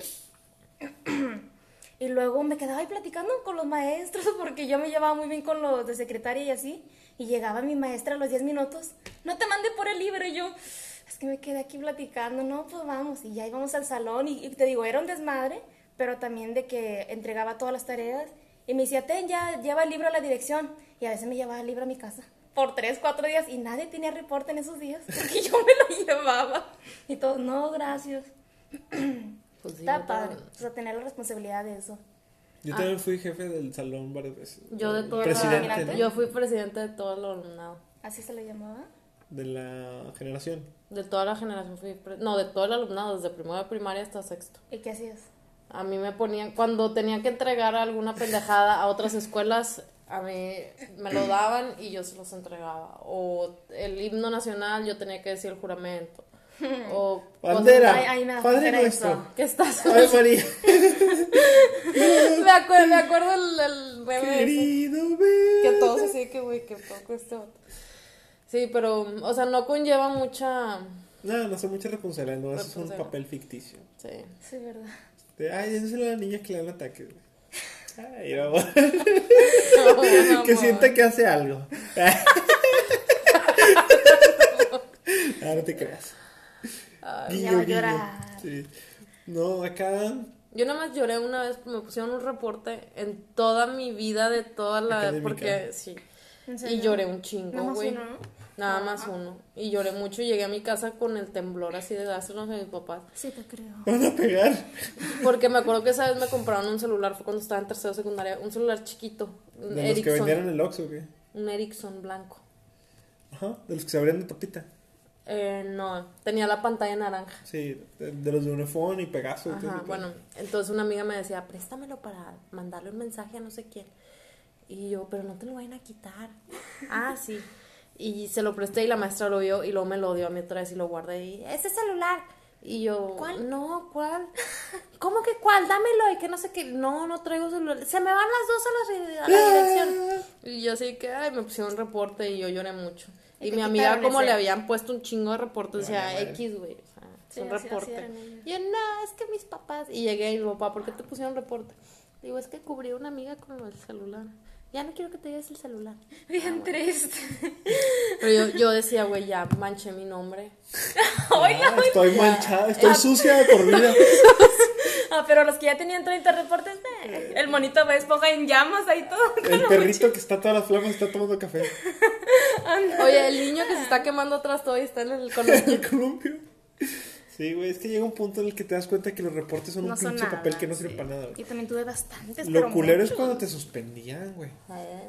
y luego me quedaba ahí platicando con los maestros porque yo me llevaba muy bien con los de secretaria y así. Y llegaba mi maestra a los 10 minutos, no te mandé por el libro y yo, es que me quedé aquí platicando, no, pues vamos. Y ya íbamos al salón y, y te digo, era un desmadre, pero también de que entregaba todas las tareas. Y me decía, ten, ya lleva el libro a la dirección. Y a veces me llevaba el libro a mi casa por tres, cuatro días y nadie tenía reporte en esos días porque yo me lo llevaba. Y todos, no, gracias. Pues sí, Está padre, o sea, tener la responsabilidad de eso. Yo también fui jefe del salón varias veces. Yo de todo Presidente, la- ¿no? Yo fui presidente de todo el alumnado. ¿Así se le llamaba? De la generación. De toda la generación fui... pre- No, de todo el alumnado, desde primero de primaria hasta sexto. ¿Y qué hacías? A mí me ponían... Cuando tenía que entregar alguna pendejada a otras escuelas, a mí me lo daban y yo se los entregaba. O el himno nacional, yo tenía que decir el juramento. O... Bandera. Ay, ay, me da Padre flojera nuestro. eso. ¿Qué estás? Ave María. me, acuerdo, me acuerdo el, ese. Querido. Que todos así que, güey, que poco este. Sí, pero, o sea, no conlleva mucha... No, no son muchas responsabilidades, no, eso es un Responsabilidad. papel ficticio. Sí. Sí, verdad. De, ay, es la niña que le dan ataques. güey. Ay, vamos. No, que sienta que hace algo. ah, no te creas. Ay, a llorar. Sí. No, acá. Yo nada más lloré una vez, me pusieron un reporte en toda mi vida de toda la... Académica. Porque, sí. ¿En Y lloré un chingo, Nada más güey. Nada más uno. Y lloré mucho y llegué a mi casa con el temblor así de dárselos a mis papás. Sí, te creo. Van a pegar. Porque me acuerdo que esa vez me compraron un celular, fue cuando estaba en tercero de secundaria, un celular chiquito. Un De los que Ericsson. vendieron el Oxxo, güey. Un Ericsson blanco. Ajá, de los que se abrían de tapita. Eh, no, tenía la pantalla naranja. Sí, de, de los de Unifón y Pegaso. Ajá, bueno, entonces una amiga me decía, préstamelo para mandarle un mensaje a no sé quién. Y yo, pero no te lo vayan a quitar. ah, sí. Y se lo presté y la maestra lo vio y luego me lo dio a mí otra vez y lo guardé y, ese celular. Y yo, ¿Cuál? No, ¿cuál? ¿Cómo que cuál? Dámelo y que no sé qué. No, no traigo celular. Se me van las dos a la, a la dirección. Y yo así que, ay, me pusieron un reporte y yo lloré mucho. Y mi amiga, como ese. le habían puesto un chingo de reportes, Vale, decía madre. X, güey. O sea, es Sí, un reporte. yo, no, es que mis papás. Y llegué y mi papá, ¿por qué te pusieron reporte? Digo, es que cubrí a una amiga con el celular. Ya no quiero que te lleves el celular. Bien triste. Pero yo, yo decía, güey, ya manché mi nombre. Ah, estoy manchada, estoy sucia de por vida. Ah, pero los que ya tenían 30 reportes, eh, el monito de esponja en llamas ahí todo. El perrito que está todas las flamas está tomando café. Oye, el niño que se está quemando atrás todavía está en el columpio. El columpio. Sí, güey, es que llega un punto en el que te das cuenta que los reportes son No un son pinche nada, papel que no sí. sirve para nada, güey. Yo también tuve bastantes, pero Lo culero es cuando te suspendían, güey.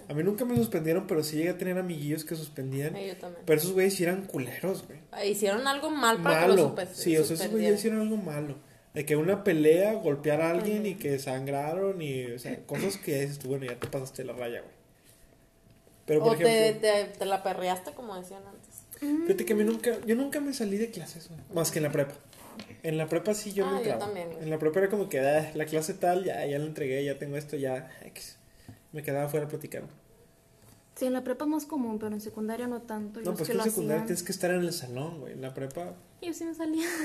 A mí nunca me suspendieron, pero sí llegué a tener amiguillos que suspendían. Ay, yo también. Pero esos güeyes sí eran culeros, güey. Ah, Hicieron algo mal para que lo Malo. Sí, o sea, esos güeyes hicieron algo malo. De que una pelea, golpear a alguien y que sangraron y, o sea, cosas que dices tú, bueno, ya te pasaste la raya, güey. Pero, por O te, ejemplo, te, te la perreaste, como decían antes. Fíjate que a mí nunca, yo nunca me salí de clases, güey. Más que en la prepa. En la prepa sí yo Ah, me yo entraba. también, güey. En la prepa era como que, ah, la clase tal, ya, ya la entregué, ya tengo esto, ya. Me quedaba fuera platicando. Sí, en la prepa es más común, pero en secundaria no tanto. No, pues que que en secundaria hacían- tienes que estar en el salón, güey. En la prepa, Yo sí me salía.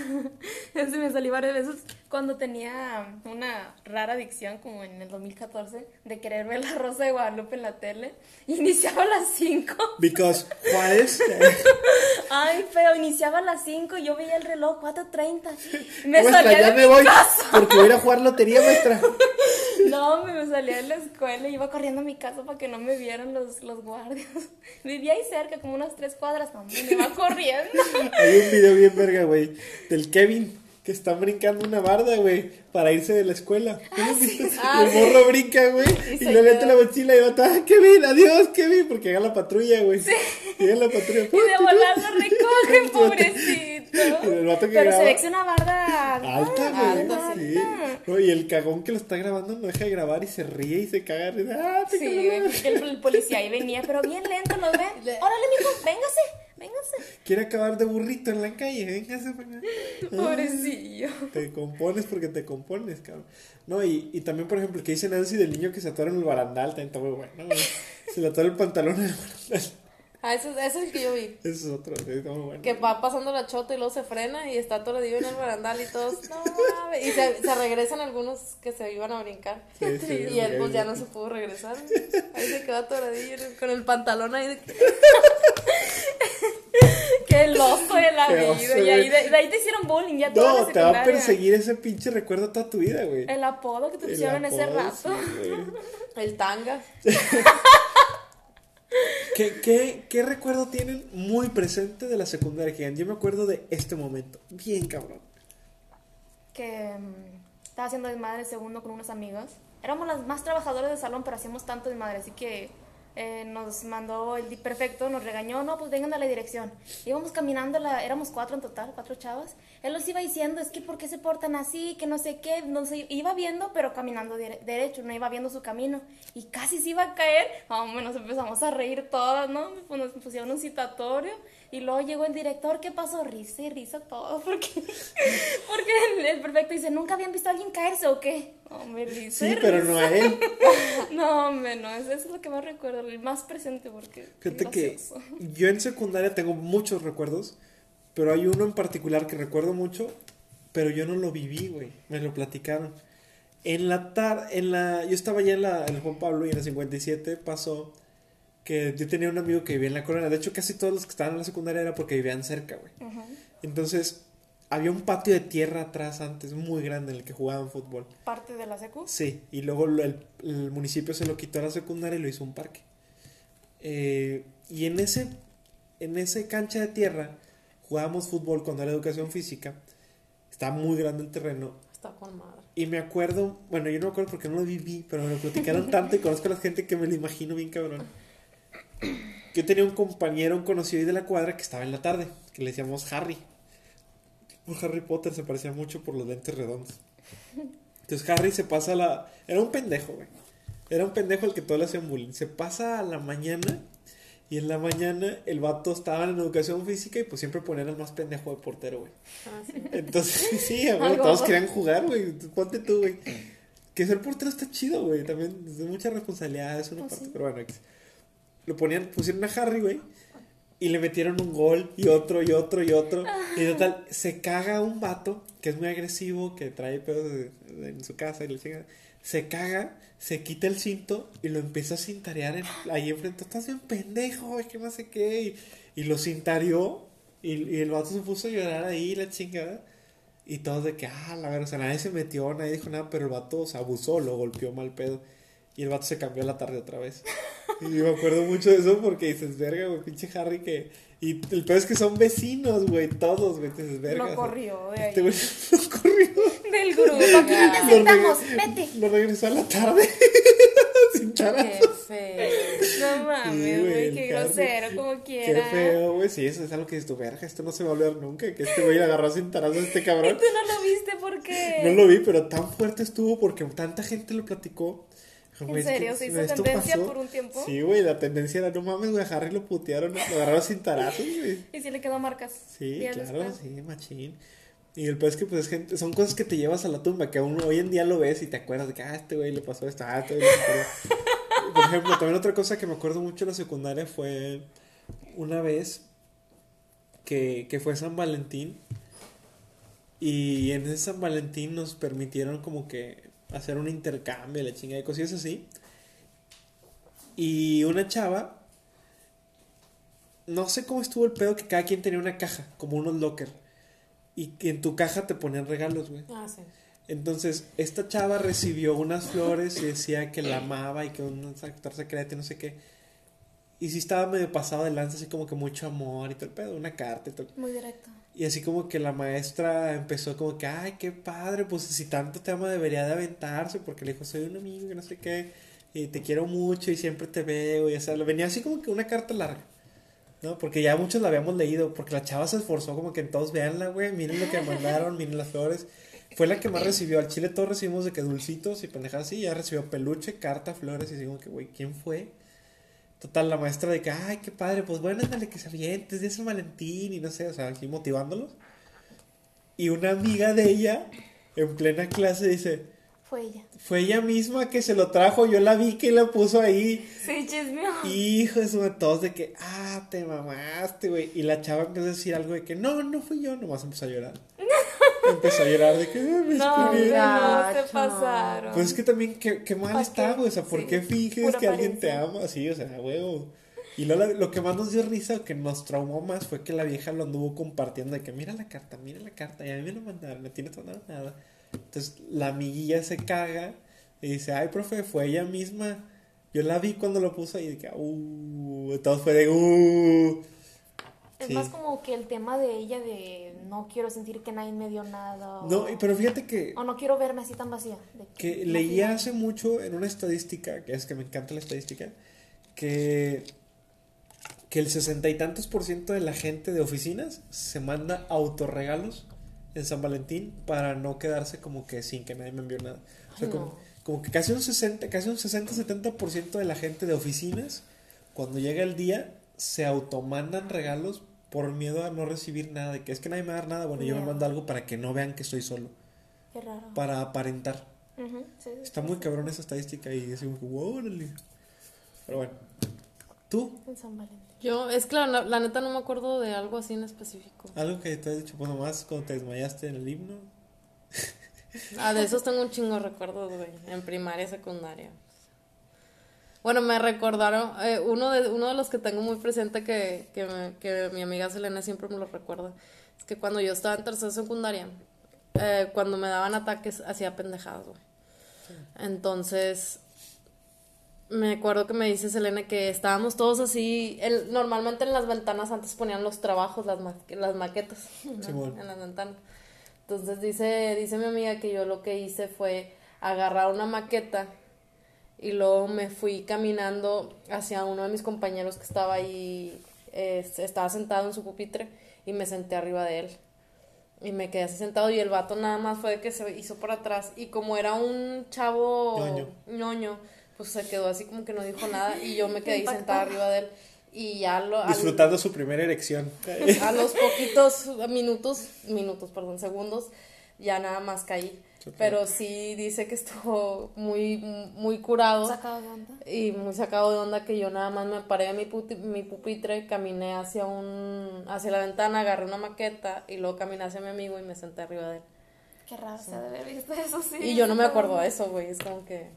Sí me salí varias veces cuando tenía una rara adicción, como en el 2014, de querer ver la Rosa de Guadalupe en la tele. Iniciaba a las 5. because Juárez, Ay, feo, iniciaba a las 5 y yo veía el reloj 4.30. Me salía ya de me mi voy, casa. porque voy a ir a jugar lotería, maestra. No, me salía de la escuela y iba corriendo a mi casa para que no me vieran los, los guardias. Vivía ahí cerca, como unas tres cuadras. No, me iba corriendo. Hay un video bien verga, güey, del Kevin que está brincando una barda, güey, para irse de la escuela. ¿No has visto? Ah, el sí. morro brinca, güey, Y y se le mete la mochila y va ah, Kevin, adiós, Kevin, porque llega la patrulla, güey. Llega la patrulla. Y de volar lo recogen, pobrecito. Y el vato que Pero se graba- ve que es una barda Alta, güey. Sí. No, y el cagón que lo está grabando no deja de grabar y se ríe y se caga. y dice, Ah, te Sí, cabrón". güey, porque el, el policía ahí venía, pero bien lento, ¿los ven? Le- Órale, mijo, véngase, véngase. Quiere acabar de burrito en la calle, véngase. Pobrecillo. Te compones porque te compones, cabrón. No, y, y también, por ejemplo, que dice Nancy del niño que se atora en el barandal, también está muy bueno. Se le atora el pantalón en el barandal. Ah, ese, ese es el que yo vi. Ese es otro, está muy bueno. Que va pasando la chota y luego se frena y está atoradillo en el barandal y todos, no mames. Y se, se regresan algunos que se iban a brincar. Sí, sí, y él pues ya no se pudo regresar. Ahí se quedó atoradillo con el pantalón ahí de Qué loco de la Qué vida. oso, y ahí, de, de ahí te hicieron bullying ya toda No, la te va a perseguir ese pinche recuerdo toda tu vida, güey. El apodo que te El pusieron ese apodo, rato. sí, güey. el tanga. ¿Qué, qué, ¿Qué recuerdo tienen muy presente de la secundaria? Que yo me acuerdo de este momento. Bien cabrón. que mm, estaba haciendo desmadre segundo con unos amigos. Éramos las más trabajadoras del salón, pero hacíamos tanto desmadre, así que eh, nos mandó el perfecto, nos regañó, no, pues vengan a la dirección. Íbamos caminando, la, éramos cuatro en total, cuatro chavas. Él nos iba diciendo, es que ¿por qué se portan así? Que no sé qué, no sé, iba viendo, pero caminando derecho, no iba viendo su camino. Y casi se iba a caer, hombre, nos empezamos a reír todas, ¿no? Pues nos pusieron un citatorio. Y luego llegó el director, ¿qué pasó? Risa y risa todo, porque, porque el, perfecto dice, ¿nunca habían visto a alguien caerse o qué? Hombre, risa y Sí, pero no a él. risa. No, hombre, no, eso es lo que más recuerdo, el más presente, porque... Fíjate que yo en secundaria tengo muchos recuerdos, pero hay uno en particular que recuerdo mucho, pero yo no lo viví, güey. Me lo platicaron. En la tarde, en la, yo estaba ya en la, en el Juan Pablo y en la 57 pasó que yo tenía un amigo que vivía en la corona. De hecho, casi todos los que estaban en la secundaria era porque vivían cerca, güey. Ujú. Entonces, había un patio de tierra atrás antes, muy grande, en el que jugaban fútbol. Parte de la secu. Sí, y luego el, el municipio se lo quitó a la secundaria y lo hizo un parque. Eh, y en ese, en ese cancha de tierra jugábamos fútbol cuando era educación física. Estaba muy grande el terreno. Está con madre. Y me acuerdo, bueno, yo no me acuerdo porque no lo viví, pero me lo platicaron tanto y conozco a la gente que me lo imagino bien cabrón. Yo tenía un compañero, un conocido de la cuadra que estaba en la tarde, que le decíamos Harry. Por Harry Potter se parecía mucho por los lentes redondos. Entonces Harry se pasa a la... Era un pendejo, güey. Era un pendejo al que todos le hacían bullying. Se pasa a la mañana y en la mañana el vato estaba en educación física y pues siempre ponían al más pendejo de portero, güey. Ah, sí. Entonces, sí, güey, todos querían jugar, güey. Ponte tú, güey. Que ser portero está chido, güey. También es mucha responsabilidad, es una Pues parte. sí. Pero bueno, lo ponían, pusieron a Harry, güey. Y le metieron un gol y otro y otro y otro. Y total, se caga un vato que es muy agresivo, que trae pedos en su casa y le chinga. Se caga, se quita el cinto y lo empieza a cintarear en- ahí enfrente. Estás bien pendejo, es que no sé qué. Y, y lo cintareó y, y el vato se puso a llorar ahí, la chingada. Y todos de que, ah, la verdad, o sea, nadie se metió, nadie dijo nada, pero el vato se abusó, lo golpeó mal pedo. Y el vato se cambió a la tarde otra vez. Y me acuerdo mucho de eso porque dices, verga, güey, pinche Harry que... Y el peor es que son vecinos, güey, todos, güey, dices, verga. Lo corrió. Este güey Del grupo. Reg- vete. Lo regresó a la tarde. Sin. Qué feo. No mames, güey, qué grosero, como Qué quiera. feo, güey. Sí, eso es algo que dices tu verga. Esto no se va a olvidar nunca. Que este güey le agarró sin tarazo a este Y cabrón. tú no lo viste porque. No lo vi, pero tan fuerte estuvo porque tanta gente lo platicó. ¿En es serio? ¿Se hizo tendencia pasó. por un tiempo? Sí, güey, la tendencia era, no mames, güey, a Harry lo putearon, lo agarraron sin tarazos, güey. Y si le quedó marcas. Sí, claro, después. sí, machín. Y el peor es que, pues, es gente, son cosas que te llevas a la tumba, que aún hoy en día lo ves y te acuerdas de que, ah, este güey le pasó esto, ah, este güey le pasó. Por ejemplo, también otra cosa que me acuerdo mucho de la secundaria fue una vez que, que fue San Valentín y en ese San Valentín nos permitieron como que hacer un intercambio, la chingada de cosillas así. Y una chava, no sé cómo estuvo el pedo que cada quien tenía una caja, como unos locker. Y que en tu caja te ponían regalos, güey. Ah, sí. Entonces, esta chava recibió unas flores y decía que la amaba y que un actor secreto y no sé qué. Y sí estaba medio pasado de lanza, así como que mucho amor y todo el pedo, una carta y todo. Muy directo. Y así como que la maestra empezó como que, ay, qué padre, pues si tanto te ama debería de aventarse, porque le dijo, soy un amigo y no sé qué, y te quiero mucho y siempre te veo, y o sea, venía así como que una carta larga, ¿no? Porque ya muchos la habíamos leído, porque la chava se esforzó como que en todos veanla, güey, miren lo que mandaron, miren las flores. Fue la que más recibió, al chile todos recibimos de que dulcitos y pendejadas así, ya recibió peluche, carta, flores, y como que, güey, ¿quién fue? Total, la maestra de que, ay, qué padre, pues bueno, ándale que se avientes, de San Valentín y no sé, o sea, aquí motivándolos. Y una amiga de ella, en plena clase, dice, Fue ella. fue ella misma que se lo trajo, yo la vi que la puso ahí. Sí, chismeó. Hijo de su todos de que, ah, te mamaste, güey. Y la chava empezó a decir algo de que, no, no fui yo, nomás empezó a llorar. empezó a llorar de que, "Ah, me No, escribieron". no, Gacho. pasaron. Pues es que también, qué, qué mal ¿Pa' está, güey. O sea, ¿por Sí, qué finges que alguien te ama? Sí, o sea, huevo. Y la- lo que más nos dio risa, o que nos traumó más, fue que la vieja lo anduvo compartiendo de que mira la carta, mira la carta, y a mí me lo mandaron, no tienes nada, nada. Entonces la amiguilla se caga y dice, ay, profe, fue ella misma. Yo la vi cuando lo puso y que, uh, todo fue de, uh. Es Sí. más como que el tema de ella de no quiero sentir que nadie me dio nada. O, No, pero fíjate que o no quiero verme así tan vacía. de que no leí quiero- hace mucho en una estadística, que es que me encanta la estadística, que, que el sesenta y tantos por ciento de la gente de oficinas se manda autorregalos en San Valentín para no quedarse como que sin que nadie me envió nada. O sea, Ay, como, no. como que casi un 60, casi un 60-70% de la gente de oficinas, cuando llega el día, se automandan regalos por miedo a no recibir nada, de que es que nadie me va a dar nada, bueno, yo me mando algo para que no vean que estoy solo, Qué raro. para aparentar. Ujú, sí, sí, Está sí, muy cabrón esa estadística y decimos, wow. Pero bueno, tú, En San Valentín. Yo, es que la, la neta no me acuerdo de algo así en específico. algo que te has dicho, bueno, más cuando te desmayaste en el himno. Ah, de esos tengo un chingo de recuerdos, güey. En primaria, secundaria. Bueno, me recordaron, eh, uno, de, uno de los que tengo muy presente que, que, me- que mi amiga Selena siempre me lo recuerda, es que cuando yo estaba en tercera secundaria, eh, cuando me daban ataques, hacía pendejadas, güey. Entonces, me acuerdo que me dice Selena que estábamos todos así, el- normalmente en las ventanas antes ponían los trabajos, las, ma- las maquetas, ¿no? Simón. en las ventanas. Entonces dice, dice mi amiga que yo lo que hice fue agarrar una maqueta y luego me fui caminando hacia uno de mis compañeros que estaba ahí, eh, estaba sentado en su pupitre y me senté arriba de él. Y me quedé así sentado y el vato nada más fue de que se hizo por atrás y como era un chavo Ñoño. ñoño, pues se quedó así como que no dijo nada y yo me quedé Impactado. sentada arriba de él y ya lo... al- Disfrutando su primera erección. a los poquitos minutos, minutos, perdón, segundos, ya nada más caí. Pero sí dice que estuvo muy, muy curado Sacado de onda. y muy sacado de onda que yo nada más me paré de mi, puti- mi pupitre, caminé hacia un, hacia la ventana, agarré una maqueta y luego caminé hacia mi amigo y me senté arriba de él. Qué raro se ha de haber visto eso, sí. Y yo no me acuerdo de eso, güey. Es como que.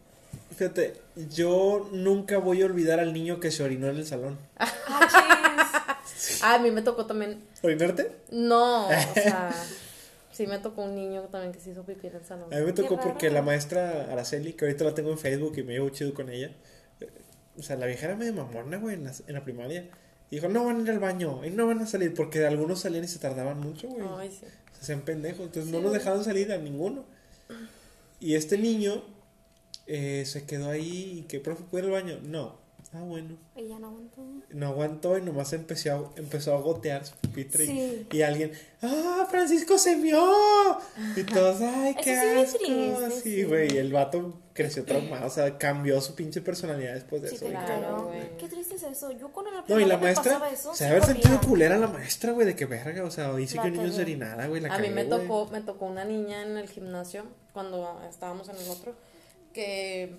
Fíjate, yo nunca voy a olvidar al niño que se orinó en el salón. Ah. Ah, a mí me tocó también. ¿Orinarte? No, o sea. Sí me tocó un niño también que se hizo pipí en el salón. A mí me tocó Qué porque raro. la maestra Araceli, que ahorita la tengo en Facebook y me llevo chido con ella. eh, O sea, la vieja era medio mamona, güey, en la, en la primaria. Y dijo, no van a ir al baño y no van a salir porque algunos salían y se tardaban mucho, güey. Ay, sí. Se hacían pendejos. Entonces Sí, no nos dejaban salir a ninguno. Y este niño eh, se quedó ahí y que, profe, ¿puede ir al baño? No. Ah, bueno. Y ya no aguantó. No aguantó y nomás empezó a, empezó a gotear su pupitre. y- Sí. Y, alguien, ¡ah, Francisco se mió! Y todos, ¡ay, qué Eso sí me asco! triste, Sí, sí. güey. Y el vato creció traumado. O sea, cambió su pinche personalidad después de Sí, eso. güey. claro, güey. Qué triste es eso. Yo en la No, y la me maestra, eso, se debe haber sentido culera la maestra, güey, de que verga, o sea, hice La que un niño se orinara, güey, la A mí cagué, me güey. tocó, me tocó una niña en el gimnasio cuando estábamos en el otro que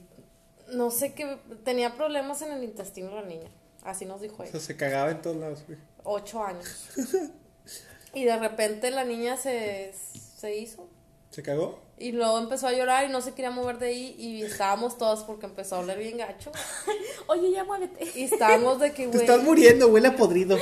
no sé qué tenía problemas en el intestino la niña. Así nos dijo O ella. sea, se cagaba en todos lados, güey. Ocho años. Y de repente la niña se, se hizo. ¿Se cagó? Y luego empezó a llorar y no se quería mover de ahí. Y estábamos todas porque empezó a oler bien gacho. Oye, ya muévete. Y estábamos de que, Te güey. estás muriendo, huele a podrido.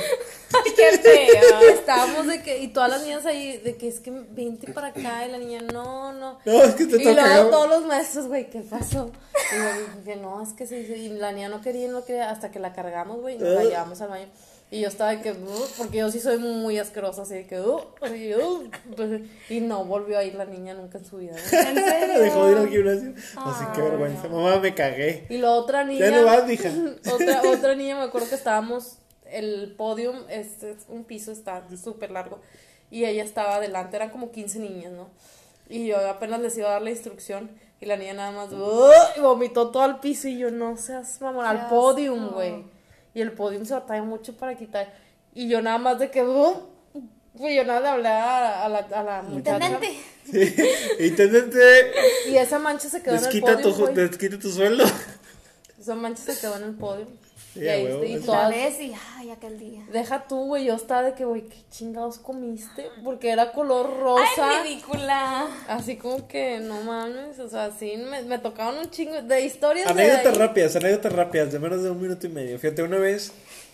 ¡Qué feo! Estábamos de que, y todas las niñas ahí, de que es que vente para acá, y la niña, no, no. No, es que te Y luego todos los maestros, güey, ¿qué pasó? Y yo dije, no, es que se dice, y la niña no quería, no quería, hasta que la cargamos, güey, y nos la Ah. llevamos al baño. Y yo estaba de que, "Uh", porque yo sí soy muy asquerosa, así de que, "Uh", así, "Uh", pues, y no volvió a ir la niña nunca en su vida. ¿En serio? Dejó de ir al gimnasio. Así que vergüenza. no. Mamá, me cagué. Y la otra niña. Ya no vas, mija. otra, otra niña, me acuerdo que estábamos. El podium, este, es un piso está súper largo. Y ella estaba adelante, eran como 15 niñas, ¿no? Y yo apenas les iba a dar la instrucción. Y la niña nada más. "Ugh", Y vomitó todo al piso. Y yo, no seas mamón, al podium, güey. Y el podium se batalla mucho para quitar. Y yo nada más de que. Pues yo nada le hablé a, a la, a la muchacha. Intendente. Sí. Intendente, Y esa mancha se quedó en el desquita tu, desquita tu sueldo. Esa mancha se quedó en el podium. Sí, y a ahí y todas, vez y ay, aquel día. Deja tú, güey, yo estaba de que, güey, ¿qué chingados comiste? Porque era color rosa. Ay, ridícula. así como que, no mames, o sea, sí, me, me tocaban un chingo de historias de Anécdotas ahí. rápidas, anécdotas rápidas, de menos de un minuto y medio. Fíjate, una vez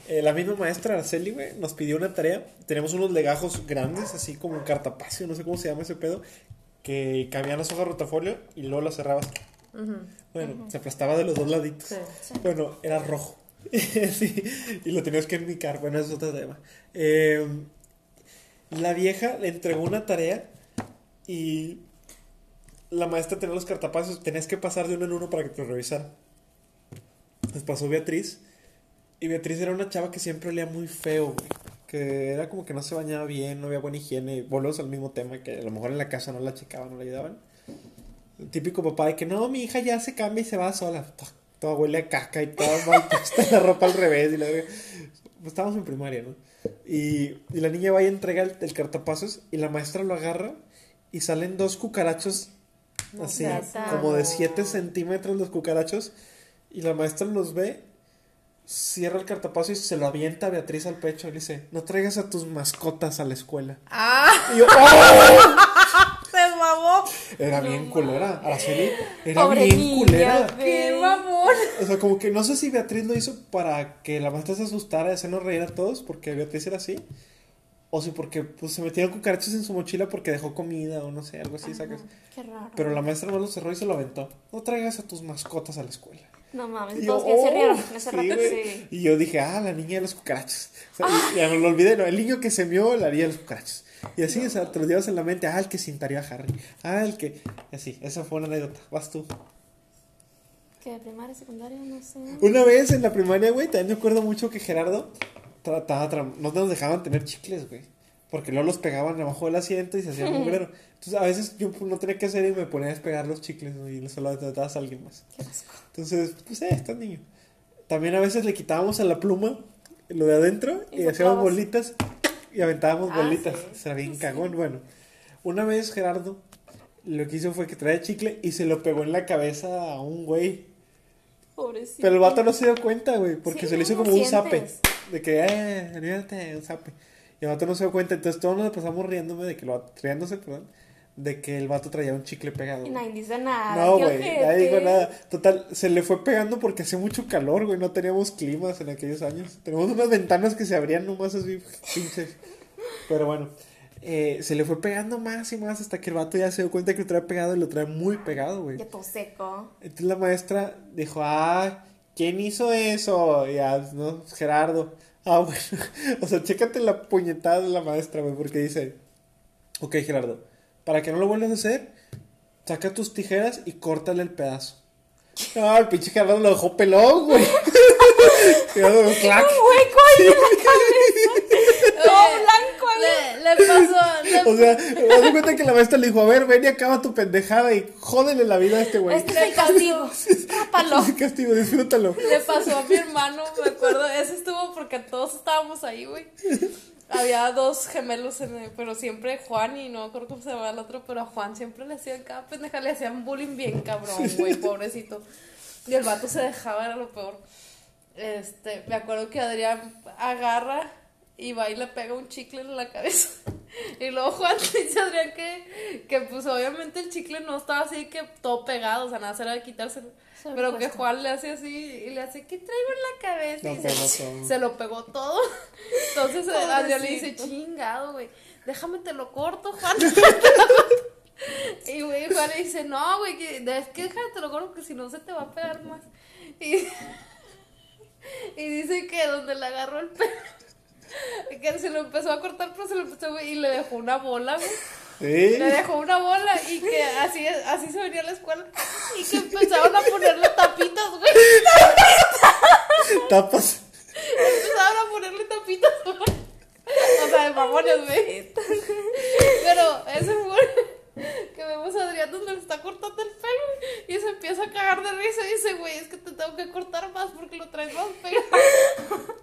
eh, la misma maestra Araceli, güey, nos pidió una tarea. Tenemos unos legajos grandes, así como un cartapacio, no sé cómo se llama ese pedo, que cabían las hojas rotafolio y luego las cerrabas. Bueno, se aplastaba de los dos laditos. Sí. Bueno, era rojo. Sí, y lo tenías que enmicar. Bueno, es otro tema. Eh, la vieja le entregó una tarea y la maestra tenía los cartapacios. Tenías que pasar de uno en uno para que te revisara. Nos pasó Beatriz. Y Beatriz era una chava que siempre olía muy feo. Que era como que no se bañaba bien, no había buena higiene. Volvemos al mismo tema, que a lo mejor en la casa no la checaban, no la ayudaban. El típico papá de que no, mi hija ya se cambia y se va sola. Toda huele a caca y toda mal puesta la ropa al revés. Y la. Pues estábamos en primaria, ¿no? Y, y la niña va y entrega el, el cartapasos y la maestra lo agarra y salen dos cucarachos así, Neta. como de 7 centímetros los cucarachos. Y la maestra los ve, cierra el cartapaso y se lo avienta a Beatriz al pecho y le dice, no traigas a tus mascotas a la escuela. ¡Ah! Y yo, ¡oh! ¡Se! Era bien culera. Araceli era Pobre bien niña, culera. ¡Qué mamón! O sea, como que no sé si Beatriz lo hizo para que la maestra se asustara y hacernos reír a todos, porque Beatriz era así. O si porque pues, se metieron cucarachos en su mochila porque dejó comida o no sé, algo así, sacas. Qué raro. Pero la maestra no lo cerró y se lo aventó. No traigas a tus mascotas a la escuela. No mames, Y todos yo, se "Oh", rieron. En ese sí, rato güey. sí. Y yo dije, ah, la niña de los cucarachos. O sea, ya no lo olvidé, no, el niño que se mió la niña de los cucarachos. Y así, o sea, te lo llevas en la mente, ah, el que cintaría a Harry. Ah, el que. Así, esa fue una anécdota. Vas tú. ¿Qué? ¿Primaria, secundaria? No sé. Una vez en la primaria, güey, también me acuerdo mucho que Gerardo trataba, tra- no nos dejaban tener chicles, güey. Porque luego los pegaban abajo del asiento y se hacía mugrero. Entonces, a veces yo no tenía que hacer y me ponía a despegar los chicles ¿no? y se los tratabas a alguien más. Entonces, pues, eh, estás niño. También a veces le quitábamos a la pluma lo de adentro y, Y hacíamos bolitas y aventábamos Ah, bolitas. sí. Será bien cagón. Bueno, una vez Gerardo lo que hizo fue que traía chicle y se lo pegó en la cabeza a un güey. Pobrecito. Pero el vato no se dio cuenta, güey, porque Sí, se le hizo como un zape. De que, eh, olvídate, un zape. Y el vato no se dio cuenta, entonces todos nos pasamos riéndome de que lo, riéndose, perdón, de que el vato traía un chicle pegado. Y güey. nadie dice nada. No, güey, nadie dijo nada. Total, se le fue pegando porque hacía mucho calor, güey. No teníamos climas en aquellos años. Tenemos unas ventanas que se abrían nomás así, pinches. Pero bueno, eh, se le fue pegando más y más hasta que el vato ya se dio cuenta que lo traía pegado y lo traía muy pegado, güey. Ya todo seco. Entonces la maestra dijo, ah, ¿quién hizo eso? Y ya, no, Gerardo. Ah, bueno. O sea, chécate la puñetada de la maestra, güey, porque dice, ok, Gerardo, para que no lo vuelvas a hacer, saca tus tijeras y córtale el pedazo. No, el pinche Gerardo lo dejó pelón, güey. Gerardo, clac. hueco ahí en la cabeza. Todo blanco ahí. Le, le pasó, le, O sea, me doy cuenta que la maestra le dijo, a ver, ven y acaba tu pendejada y jódele la vida a este güey. Este es el castigo. Tápalo. Ese castigo, disfrútalo. le pasó a mi hermano, me acuerdo. Ese estuvo porque todos estábamos ahí, güey. Había dos gemelos, en el- pero siempre Juan y no me acuerdo cómo se llama el otro, pero a Juan siempre le hacían cada pendeja, le hacían bullying bien cabrón, güey, pobrecito. Y el vato se dejaba, era lo peor. Este, me acuerdo que Adrián agarra y va y le pega un chicle en la cabeza. Y luego Juan le dice a Adrián que, que pues obviamente el chicle no estaba así que todo pegado, o sea, nada era de quitárselo. Pero que. Juan le hace así y le hace, ¿qué traigo en la cabeza? No, y se, todo. se lo pegó todo. Entonces eh, Adrián le dice, chingado, güey, déjame te lo corto, Juan. y güey, Juan le dice, no, güey, que, es que déjame te lo corto porque si no se te va a pegar más. Y, y dice que donde le agarró el pelo, que se lo empezó a cortar, pero se lo empezó, y le dejó una bola, güey. Le dejó una bola y que así, así se venía a la escuela y que empezaron a ponerle tapitas, güey. Tapas. Empezaron a ponerle tapitas, güey. O sea, de mamones, güey. Pero ese fue que vemos a Adrián donde le está cortando el pelo y se empieza a cagar de risa y dice, güey, es que te tengo que cortar más porque lo traes más pegado.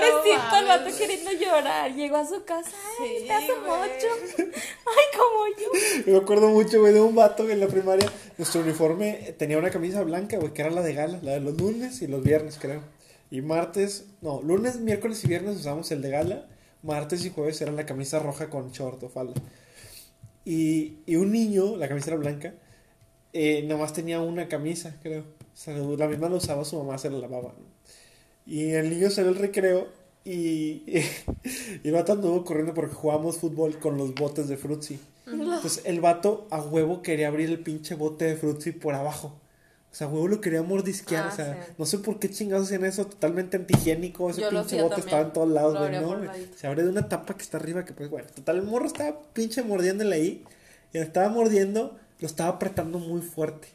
Pobrecito, el No vato queriendo llorar. Llegó a su casa. Ay, Sí, te hace mucho. Ay, como yo. Me acuerdo mucho, güey, de un vato que en la primaria. Nuestro uniforme tenía una camisa blanca, güey, que era la de gala, la de los lunes y los viernes, creo. Y martes, no, lunes, miércoles y viernes usamos el de gala. Martes y jueves era la camisa roja con short o falda. Y, y un niño, la camisa era blanca, eh, nada más tenía una camisa, creo. O sea, la misma la usaba su mamá, se la lavaba. ¿no? Y el niño salió al recreo y, y el vato anduvo corriendo porque jugábamos fútbol con los botes de frutzi. Entonces el vato a huevo quería abrir el pinche bote de frutzi por abajo. O sea, a huevo lo quería mordisquear. Ah, o sea, sí. no sé por qué chingados hacían eso, totalmente antihigiénico. Ese Yo pinche bote también. estaba en todos lados, güey. No. Se abre de una tapa que está arriba, que pues, bueno. Total, el morro estaba pinche mordiéndole ahí. Y lo estaba mordiendo, lo estaba apretando muy fuerte.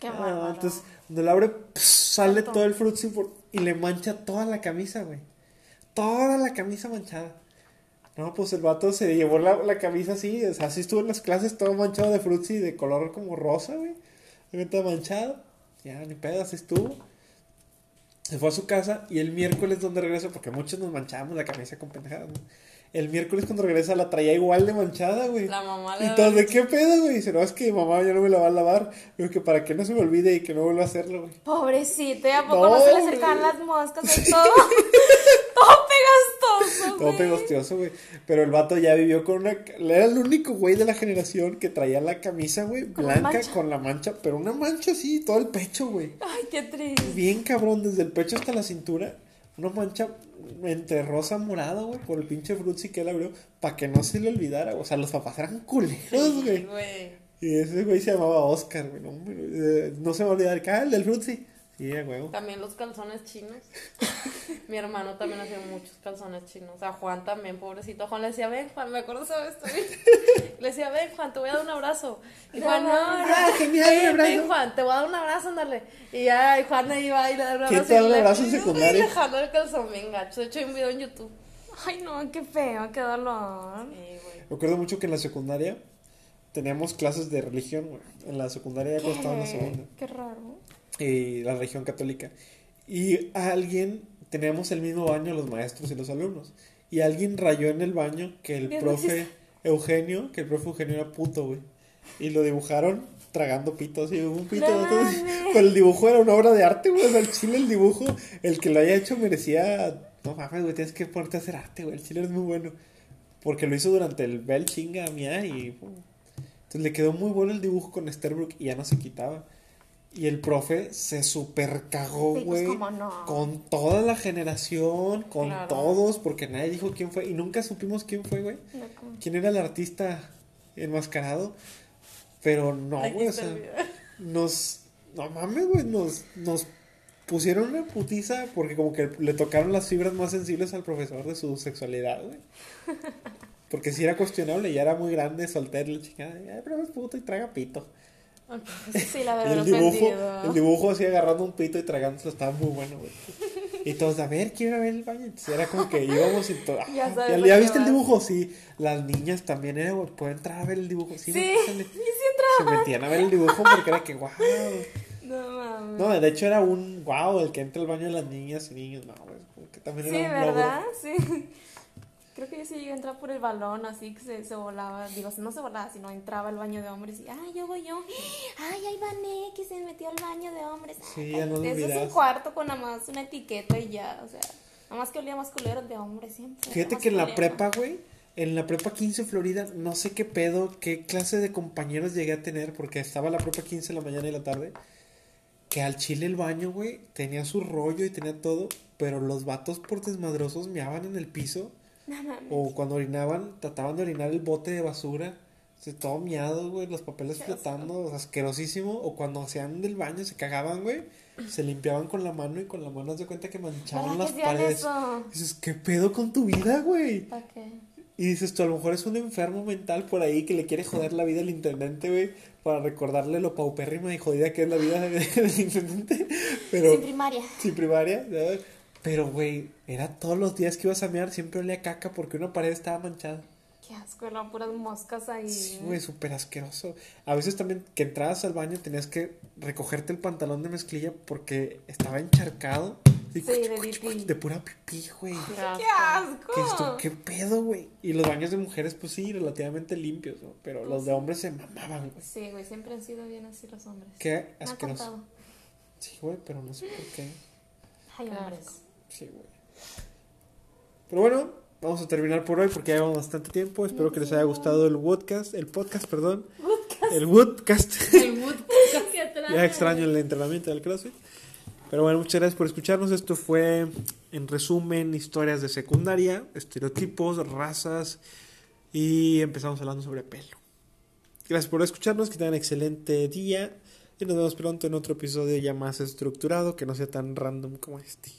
Qué Ah, entonces, cuando lo abre, pss, sale todo el frutzi por- y le mancha toda la camisa, güey. Toda la camisa manchada. No, pues el vato se llevó la, la camisa así, así estuvo en las clases todo manchado de frutzi de color como rosa, güey. Todo manchado. Ya, ni pedo, así estuvo. Se fue a su casa y el miércoles donde regresa, porque muchos nos manchábamos la camisa con pendejadas, ¿no? El miércoles cuando regresa la traía igual de manchada, güey. La mamá le Y todos, ¿de qué pedo, güey? Dice, no, es que mamá ya no me la va a lavar. Digo, que para que no se me olvide y que no vuelva a hacerlo, güey. Pobrecito, ¿y a poco No, no, se le acercaban las moscas y todo? todo pegastoso, Todo güey. pegostioso, güey. Pero el vato ya vivió con una... Era el único güey de la generación que traía la camisa, güey, la blanca con la mancha. Pero una mancha así, todo el pecho, güey. Ay, qué triste. Bien cabrón, desde el pecho hasta la cintura. Una mancha entre rosa morado, güey, por el pinche frutzi que él abrió. Para que no se le olvidara. O sea, los papás eran culeros, güey. Y ese güey se llamaba Oscar, güey. No, eh, no se me va a olvidar. Ah, el del frutzi. Sí, a huevo. También los calzones chinos. Mi hermano también hacía muchos calzones chinos. A Juan también, pobrecito. A Juan le decía, ven, Juan, me acuerdo esa vez también. Le decía, ven, Juan, te voy a dar un abrazo. Y Juan, no, no. Ah, un ven, abrazo. ven, Juan, te voy a dar un abrazo, ándale. Y ya, y Juan ahí va y le da un ¿Quién abrazo. te da y un le- abrazo en y le el calzón bien gacho. De hecho, hay un video en YouTube. Ay, no, qué feo, qué dolor. Sí, güey. Me acuerdo mucho que en la secundaria teníamos clases de religión, güey. En la secundaria ya cuando estaba en la segunda. Qué raro. Y la religión católica. Y a alguien, teníamos el mismo baño los maestros y los alumnos. Y alguien rayó en el baño que el profe Eugenio, que el profe Eugenio era puto, güey. Y lo dibujaron tragando pitos y un pito. No todo. Pero el dibujo era una obra de arte, güey. O sea, el chile, el dibujo, el que lo haya hecho merecía. No mames, güey, tienes que ponerte a hacer arte, güey. El chile es muy bueno. Porque lo hizo durante el bel chinga mía y. Entonces le quedó muy bueno el dibujo con Esterbrook y ya no se quitaba. Y el profe se super cagó, Sí, pues, güey. no. Con toda la generación, con Claro. todos, porque nadie dijo quién fue. Y nunca supimos quién fue, güey. Quién era el artista enmascarado. Pero no, güey, o sea, nos. No mames, güey, nos, nos pusieron una putiza porque como que le tocaron las fibras más sensibles al profesor de su sexualidad, güey. Porque si era cuestionable, ya era muy grande, soltero, la chingada. Ay, pero es puto y traga pito. Sí, la verdad. el dibujo, el dibujo así agarrando un pito y tragándoselo estaba muy bueno, güey. Y todos, a ver, quiero ver el baño. Entonces era como que íbamos y todo. Ya "Ah, sabes ¿Ya, viste el vas". dibujo? Sí. Las niñas también era, güey, pueden entrar a ver el dibujo. Sí, Sí, pásale. sí Se metían a ver el dibujo porque era que, wow. No mames. No, de hecho era un wow el que entra al baño de las niñas y niños. No, güey, que también Sí, era un logro. ¿verdad? Sí. Creo que yo sí llegué a entrar por el balón, así que se, se volaba. Digo, no se volaba, sino entraba al baño de hombres y, ay, yo voy yo. Ay, ahí va que se metió al baño de hombres. Sí, ya no lo Eso es un cuarto con nada más una etiqueta y ya, o sea. Nada más que olía más culero de hombres siempre. Fíjate que en la prepa, güey, en la prepa 15 Florida, no sé qué pedo, qué clase de compañeros llegué a tener, porque estaba la prepa 15 en la mañana y la tarde, que al chile el baño, güey, tenía su rollo y tenía todo, pero los vatos por desmadrosos meaban en el piso, No mames. o cuando orinaban, trataban de orinar el bote de basura, o sea, todo miado, güey, los papeles flotando, o sea, asquerosísimo, o cuando hacían del baño, se cagaban, güey, se limpiaban con la mano y con la mano de cuenta que manchaban ¿Para las paredes. eso? Dices, ¿qué pedo con tu vida, güey? ¿Para qué? Y dices tú, a lo mejor es un enfermo mental por ahí que le quiere joder la vida al intendente, güey, para recordarle lo paupérrima y jodida que es la vida de- del intendente. Pero, Sin primaria. sin primaria, ¿sabes? Pero, güey, era todos los días que ibas a mear, siempre olía caca porque una pared estaba manchada. Qué asco, eran puras moscas ahí. Sí, güey, súper asqueroso. A veces también que entrabas al baño tenías que recogerte el pantalón de mezclilla porque estaba encharcado. Y Sí, de pura pipí, güey. ¡Qué asco! ¿Qué, esto, ¿Qué pedo, güey? Y los baños de mujeres, pues sí, relativamente limpios, ¿no? Pero los de hombres se mamaban, güey. Sí, güey, siempre han sido bien así los hombres. Qué asqueroso. Sí, güey, pero no sé por qué. Ay, Qué hombres. Sí, güey. Pero bueno, vamos a terminar por hoy porque ya llevamos bastante tiempo. Espero que les haya gustado el podcast, el podcast, perdón. El woodcast. El wood. Qué atrás. ya extraño el entrenamiento del CrossFit. Pero bueno, muchas gracias por escucharnos. Esto fue, en resumen, historias de secundaria, estereotipos, razas y empezamos hablando sobre pelo. Gracias por escucharnos, que tengan excelente día y nos vemos pronto en otro episodio ya más estructurado, que no sea tan random como este.